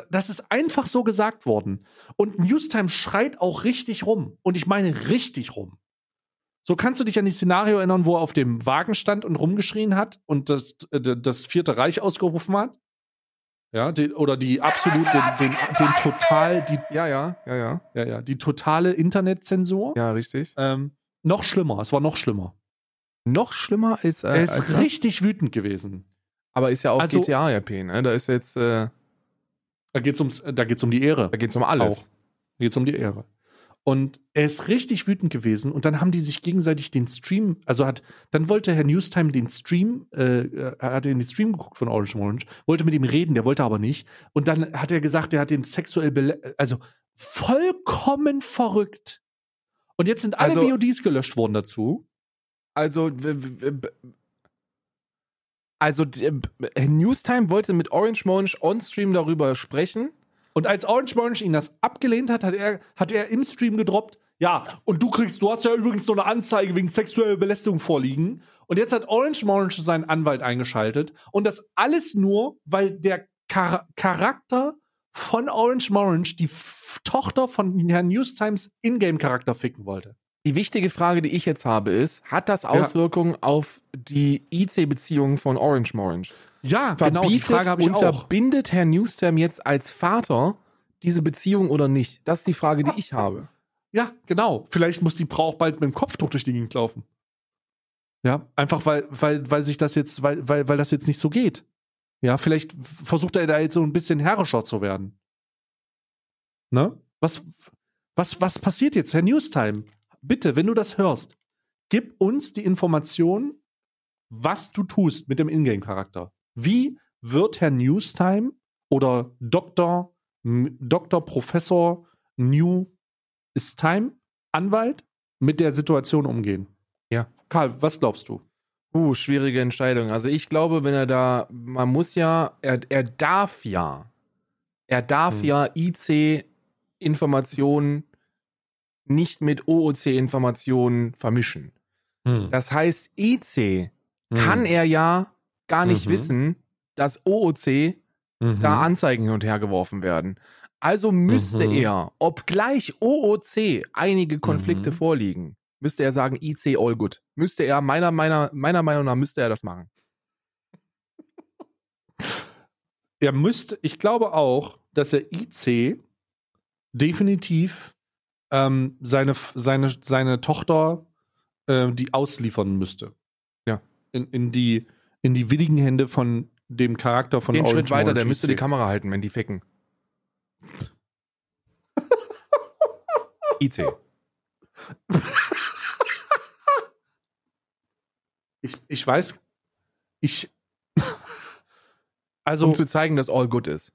[SPEAKER 1] das ist einfach so gesagt worden. Und Newstime schreit auch richtig rum. Und ich meine richtig rum. So kannst du dich an die Szenario erinnern, wo er auf dem Wagen stand und rumgeschrien hat und das, äh, das Vierte Reich ausgerufen hat? Ja, die, oder die absolut, den, den, den total, die,
[SPEAKER 2] Ja, ja, ja, ja.
[SPEAKER 1] ja, ja, die totale Internetzensur.
[SPEAKER 2] Ja, richtig.
[SPEAKER 1] Ähm, noch schlimmer, es war noch schlimmer.
[SPEAKER 2] Noch schlimmer als. Äh,
[SPEAKER 1] er ist
[SPEAKER 2] als
[SPEAKER 1] richtig wütend gewesen.
[SPEAKER 2] Aber ist ja auch
[SPEAKER 1] Also-
[SPEAKER 2] GTA-RP, ne? Da ist jetzt. Äh,
[SPEAKER 1] Da geht's ums, da geht's um die Ehre.
[SPEAKER 2] da geht's um alles.
[SPEAKER 1] Auch. Da geht's um die Ehre. Und er ist richtig wütend gewesen und dann haben die sich gegenseitig den Stream, also hat, dann wollte Herr Newstime den Stream, äh, äh, er hatte in den Stream geguckt von Orange Orange, wollte mit ihm reden, der wollte aber nicht. Und dann hat er gesagt, er hat den sexuell, also vollkommen verrückt. Und jetzt sind alle
[SPEAKER 2] Also-
[SPEAKER 1] VODs gelöscht worden dazu.
[SPEAKER 2] Also, also b- Newstime wollte mit Orange Monch on-stream darüber sprechen.
[SPEAKER 1] Und als Orange Orange ihn das abgelehnt hat, hat er, hat er im Stream gedroppt, ja, und du kriegst, du hast ja übrigens noch eine Anzeige wegen sexueller Belästigung vorliegen. Und jetzt hat Orange Orange seinen Anwalt eingeschaltet. Und das alles nur, weil der Char Charakter von Orange Orange die F Tochter von Herrn Newstimes Ingame-Charakter ficken wollte.
[SPEAKER 2] Die wichtige Frage, die ich jetzt habe, ist: Hat das Auswirkungen auf die IC-Beziehungen von Orange Morange?
[SPEAKER 1] Ja, genau, die Frage habe ich auch.
[SPEAKER 2] unterbindet Herr Newstime jetzt als Vater diese Beziehung oder nicht? Das ist die Frage, die ich habe.
[SPEAKER 1] Ja, genau. Vielleicht muss die Frau auch bald mit dem Kopftuch durch die Gegend laufen. Ja, einfach weil, weil, weil sich das jetzt, weil, weil, weil das jetzt nicht so geht. Ja, vielleicht versucht er da jetzt so ein bisschen herrischer zu werden. Ne? Was, was, was passiert jetzt, Herr Newstime? Bitte, wenn du das hörst, gib uns die Information, was du tust mit dem Ingame-Charakter. Wie wird Herr Newstime oder Dr. Dr. Professor New ist Time Anwalt mit der Situation umgehen?
[SPEAKER 2] Ja.
[SPEAKER 1] Karl, was glaubst du?
[SPEAKER 2] Uh, schwierige Entscheidung. Also ich glaube, wenn er da, man muss ja, er, er darf ja, er darf
[SPEAKER 1] Hm.
[SPEAKER 2] ja IC-Informationen nicht mit OOC-Informationen vermischen. Das heißt, IC kann er ja gar nicht
[SPEAKER 1] Mhm.
[SPEAKER 2] wissen, dass OOC da Anzeigen hin und her geworfen werden. Also müsste
[SPEAKER 1] Mhm.
[SPEAKER 2] er, obgleich OOC einige Konflikte
[SPEAKER 1] Mhm.
[SPEAKER 2] vorliegen, müsste er sagen, IC all good. Müsste er, meiner, meiner, meiner Meinung nach, müsste er das machen.
[SPEAKER 1] er müsste, ich glaube auch, dass er IC definitiv ähm, seine, seine, seine Tochter äh, die ausliefern müsste.
[SPEAKER 2] Ja.
[SPEAKER 1] In, in, die, in die willigen Hände von dem Charakter von
[SPEAKER 2] Den
[SPEAKER 1] Orange
[SPEAKER 2] Schritt weiter, der
[SPEAKER 1] Orange
[SPEAKER 2] müsste die. Kamera halten, wenn die ficken. IC.
[SPEAKER 1] Ich, ich weiß, ich. Also,
[SPEAKER 2] Um zu zeigen, dass all good ist.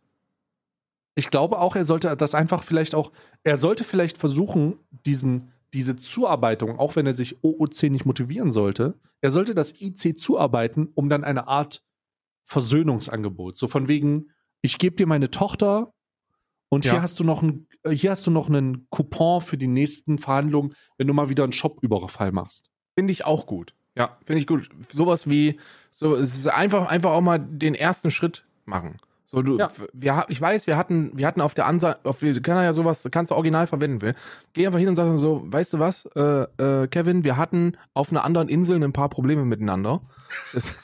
[SPEAKER 1] Ich glaube auch, er sollte das einfach vielleicht auch, er sollte vielleicht versuchen, diesen, diese Zuarbeitung, auch wenn er sich OOC nicht motivieren sollte, er sollte das IC zuarbeiten, um dann eine Art Versöhnungsangebot. So von wegen, ich gebe dir meine Tochter und
[SPEAKER 2] Ja.
[SPEAKER 1] hier hast du noch ein, hier hast du noch einen Coupon für die nächsten Verhandlungen, wenn du mal wieder einen Shop-Überfall machst.
[SPEAKER 2] Finde ich auch gut. Ja, finde ich gut. Sowas wie, so, es ist einfach, einfach auch mal den ersten Schritt machen. So, du,
[SPEAKER 1] Ja.
[SPEAKER 2] wir, ich weiß, wir hatten, wir hatten auf der Anseite, auf die, kann er ja sowas, kannst du original verwenden will. Geh einfach hin und sag so, weißt du was, äh, äh, Kevin, wir hatten auf einer anderen Insel ein paar Probleme miteinander. Das,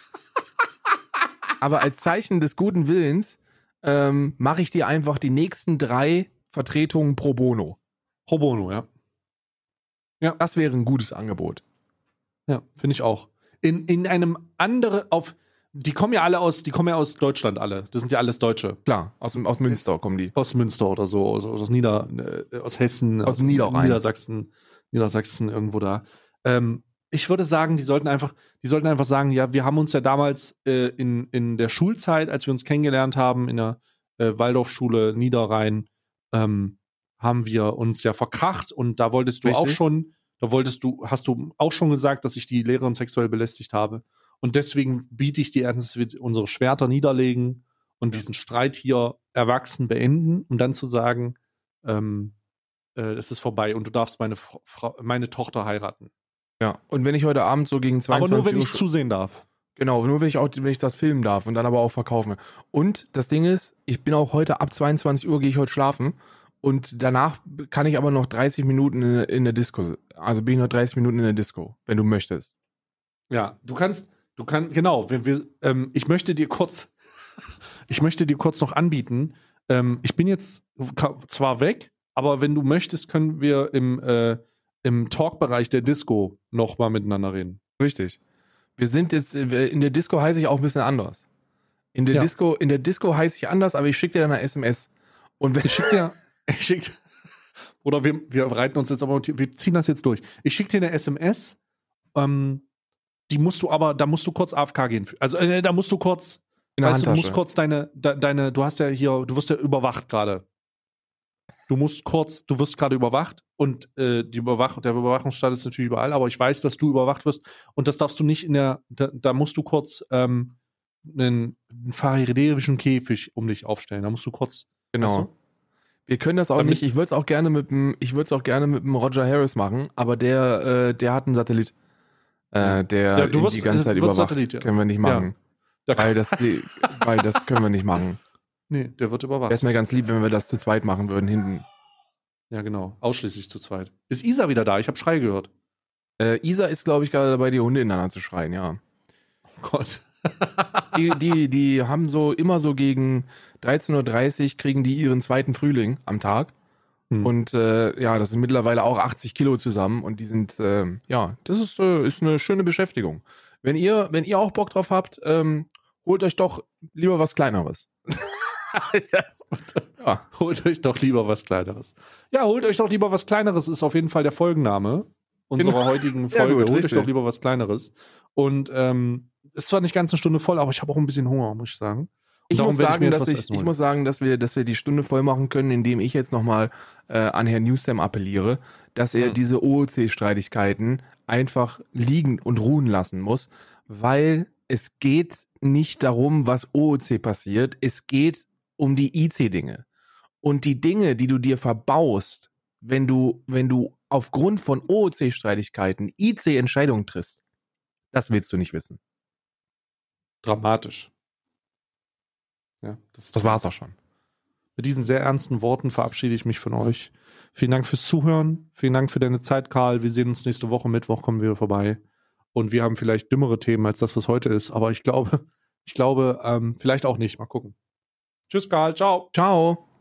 [SPEAKER 2] aber als Zeichen des guten Willens ähm, mache ich dir einfach die nächsten drei Vertretung pro bono.
[SPEAKER 1] Pro bono, ja.
[SPEAKER 2] Das wäre ein gutes Angebot.
[SPEAKER 1] Ja, finde ich auch. In, in einem anderen, auf, die kommen ja alle aus, die kommen ja aus Deutschland alle. Das sind ja alles Deutsche.
[SPEAKER 2] Klar, aus, aus Münster kommen die.
[SPEAKER 1] Aus Münster oder so, aus, aus Nieder, äh, aus Hessen,
[SPEAKER 2] Aus Niederrhein.
[SPEAKER 1] Niedersachsen, Niedersachsen irgendwo da. Ähm, ich würde sagen, die sollten einfach, die sollten einfach sagen, ja, wir haben uns ja damals äh, in, in der Schulzeit, als wir uns kennengelernt haben, in der äh, Waldorfschule Niederrhein, ähm, haben wir uns ja verkracht und da wolltest du auch
[SPEAKER 2] Richtig.
[SPEAKER 1] schon, da wolltest du, hast du auch schon gesagt, dass ich die Lehrerin sexuell belästigt habe. Und deswegen biete ich dir an, dass wir unsere Schwerter niederlegen und
[SPEAKER 2] Ja.
[SPEAKER 1] diesen Streit hier erwachsen beenden, um dann zu sagen, ähm, äh, es ist vorbei und du darfst meine, Fra Frau, meine Tochter heiraten.
[SPEAKER 2] Ja. Und wenn ich heute Abend so gegen 22
[SPEAKER 1] Aber nur, wenn
[SPEAKER 2] Uhr
[SPEAKER 1] ich zusehen darf.
[SPEAKER 2] Genau, nur wenn ich auch, wenn ich das filmen darf und dann aber auch verkaufen. Und das Ding ist, ich bin auch heute ab 22 Uhr gehe ich heute schlafen und danach kann ich aber noch 30 Minuten in, in der Disco. Also bin ich noch 30 Minuten in der Disco, wenn du möchtest.
[SPEAKER 1] Ja, du kannst, du kannst, genau, wir, wir, ähm, ich möchte dir kurz, ich möchte dir kurz noch anbieten, ähm, ich bin jetzt zwar weg, aber wenn du möchtest, können wir im, äh, im Talkbereich der Disco noch mal miteinander reden.
[SPEAKER 2] Richtig. Wir sind jetzt, äh, in der Disco heiße ich auch ein bisschen anders. In der
[SPEAKER 1] Ja.
[SPEAKER 2] Disco, in der Disco heiße ich anders, aber ich schicke dir dann eine SMS. Und wenn
[SPEAKER 1] Ich schick dir, ich schick, oder wir, wir reiten uns jetzt aber, wir ziehen das jetzt durch. Ich schicke dir eine SMS, ähm, die musst du aber, da musst du kurz AFK gehen. Also äh, da musst du kurz,
[SPEAKER 2] in
[SPEAKER 1] weißt du, du musst kurz deine, de, deine, du hast ja hier, du wirst ja überwacht gerade. Du musst kurz, du wirst gerade überwacht und äh, die Überwach der Überwachungsstaat ist natürlich überall, aber ich weiß, dass du überwacht wirst und das darfst du nicht in der, da, da musst du kurz ähm, einen, einen faridäischen Käfig um dich aufstellen. Da musst du kurz,
[SPEAKER 2] Genau.
[SPEAKER 1] Weißt du?
[SPEAKER 2] Wir können das auch
[SPEAKER 1] Damit-
[SPEAKER 2] nicht. Ich würde es auch gerne mit dem, ich würde es auch gerne mit dem Roger Harris machen, aber der, äh, der hat einen Satellit, äh, der
[SPEAKER 1] Ja, wirst-
[SPEAKER 2] die ganze Zeit
[SPEAKER 1] wird
[SPEAKER 2] überwacht.
[SPEAKER 1] Satellit, ja.
[SPEAKER 2] Können wir nicht machen,
[SPEAKER 1] da
[SPEAKER 2] weil das, weil das können wir nicht machen.
[SPEAKER 1] nee, der wird
[SPEAKER 2] Wäre
[SPEAKER 1] überwacht.
[SPEAKER 2] es mir ganz lieb, wenn wir das zu zweit machen würden hinten.
[SPEAKER 1] Ja, genau, ausschließlich zu zweit. Ist Isa wieder da? Ich habe Schrei gehört.
[SPEAKER 2] Äh, Isa ist, glaube ich, gerade dabei, die Hunde ineinander zu schreien. Ja.
[SPEAKER 1] Oh Gott.
[SPEAKER 2] Die, die, die haben so immer so gegen 13:30 Uhr kriegen die ihren zweiten Frühling am Tag.
[SPEAKER 1] Hm.
[SPEAKER 2] Und äh, ja, das sind mittlerweile auch 80 Kilo zusammen und die sind, ähm, ja, das ist, äh, ist eine schöne Beschäftigung. Wenn ihr, wenn ihr auch Bock drauf habt, ähm, holt euch doch lieber was Kleineres. Ja.
[SPEAKER 1] Holt euch doch lieber was Kleineres. Ja, holt euch doch lieber was Kleineres, ist auf jeden Fall der Folgenname unserer
[SPEAKER 2] Genau.
[SPEAKER 1] heutigen Folge.
[SPEAKER 2] gut,
[SPEAKER 1] holt euch
[SPEAKER 2] richtig.
[SPEAKER 1] doch lieber was Kleineres. Und ähm, ist zwar nicht ganz eine Stunde voll, aber ich habe auch ein bisschen Hunger, muss ich sagen.
[SPEAKER 2] Ich
[SPEAKER 1] darum
[SPEAKER 2] muss, sagen,
[SPEAKER 1] jetzt
[SPEAKER 2] dass ich, ich muss sagen, dass wir, dass wir die Stunde voll machen können, indem ich jetzt nochmal äh, an Herrn Newsam appelliere, dass er
[SPEAKER 1] Hm.
[SPEAKER 2] diese OOC-Streitigkeiten einfach liegen und ruhen lassen muss, weil es geht nicht darum, was OOC passiert, es geht um die IC-Dinge. Und die Dinge, die du dir verbaust, wenn du, wenn du aufgrund von OOC-Streitigkeiten IC-Entscheidungen triffst, das willst du nicht wissen.
[SPEAKER 1] Dramatisch. Ja, das,
[SPEAKER 2] Das war's auch schon.
[SPEAKER 1] Mit diesen sehr ernsten Worten verabschiede ich mich von euch. Vielen Dank fürs Zuhören. Vielen Dank für deine Zeit, Karl. Wir sehen uns nächste Woche. Mittwoch kommen wir vorbei. Und wir haben vielleicht dümmere Themen als das, was heute ist. Aber ich glaube, ich glaube, ähm, vielleicht auch nicht. Mal gucken. Tschüss, Karl. Ciao.
[SPEAKER 2] Ciao!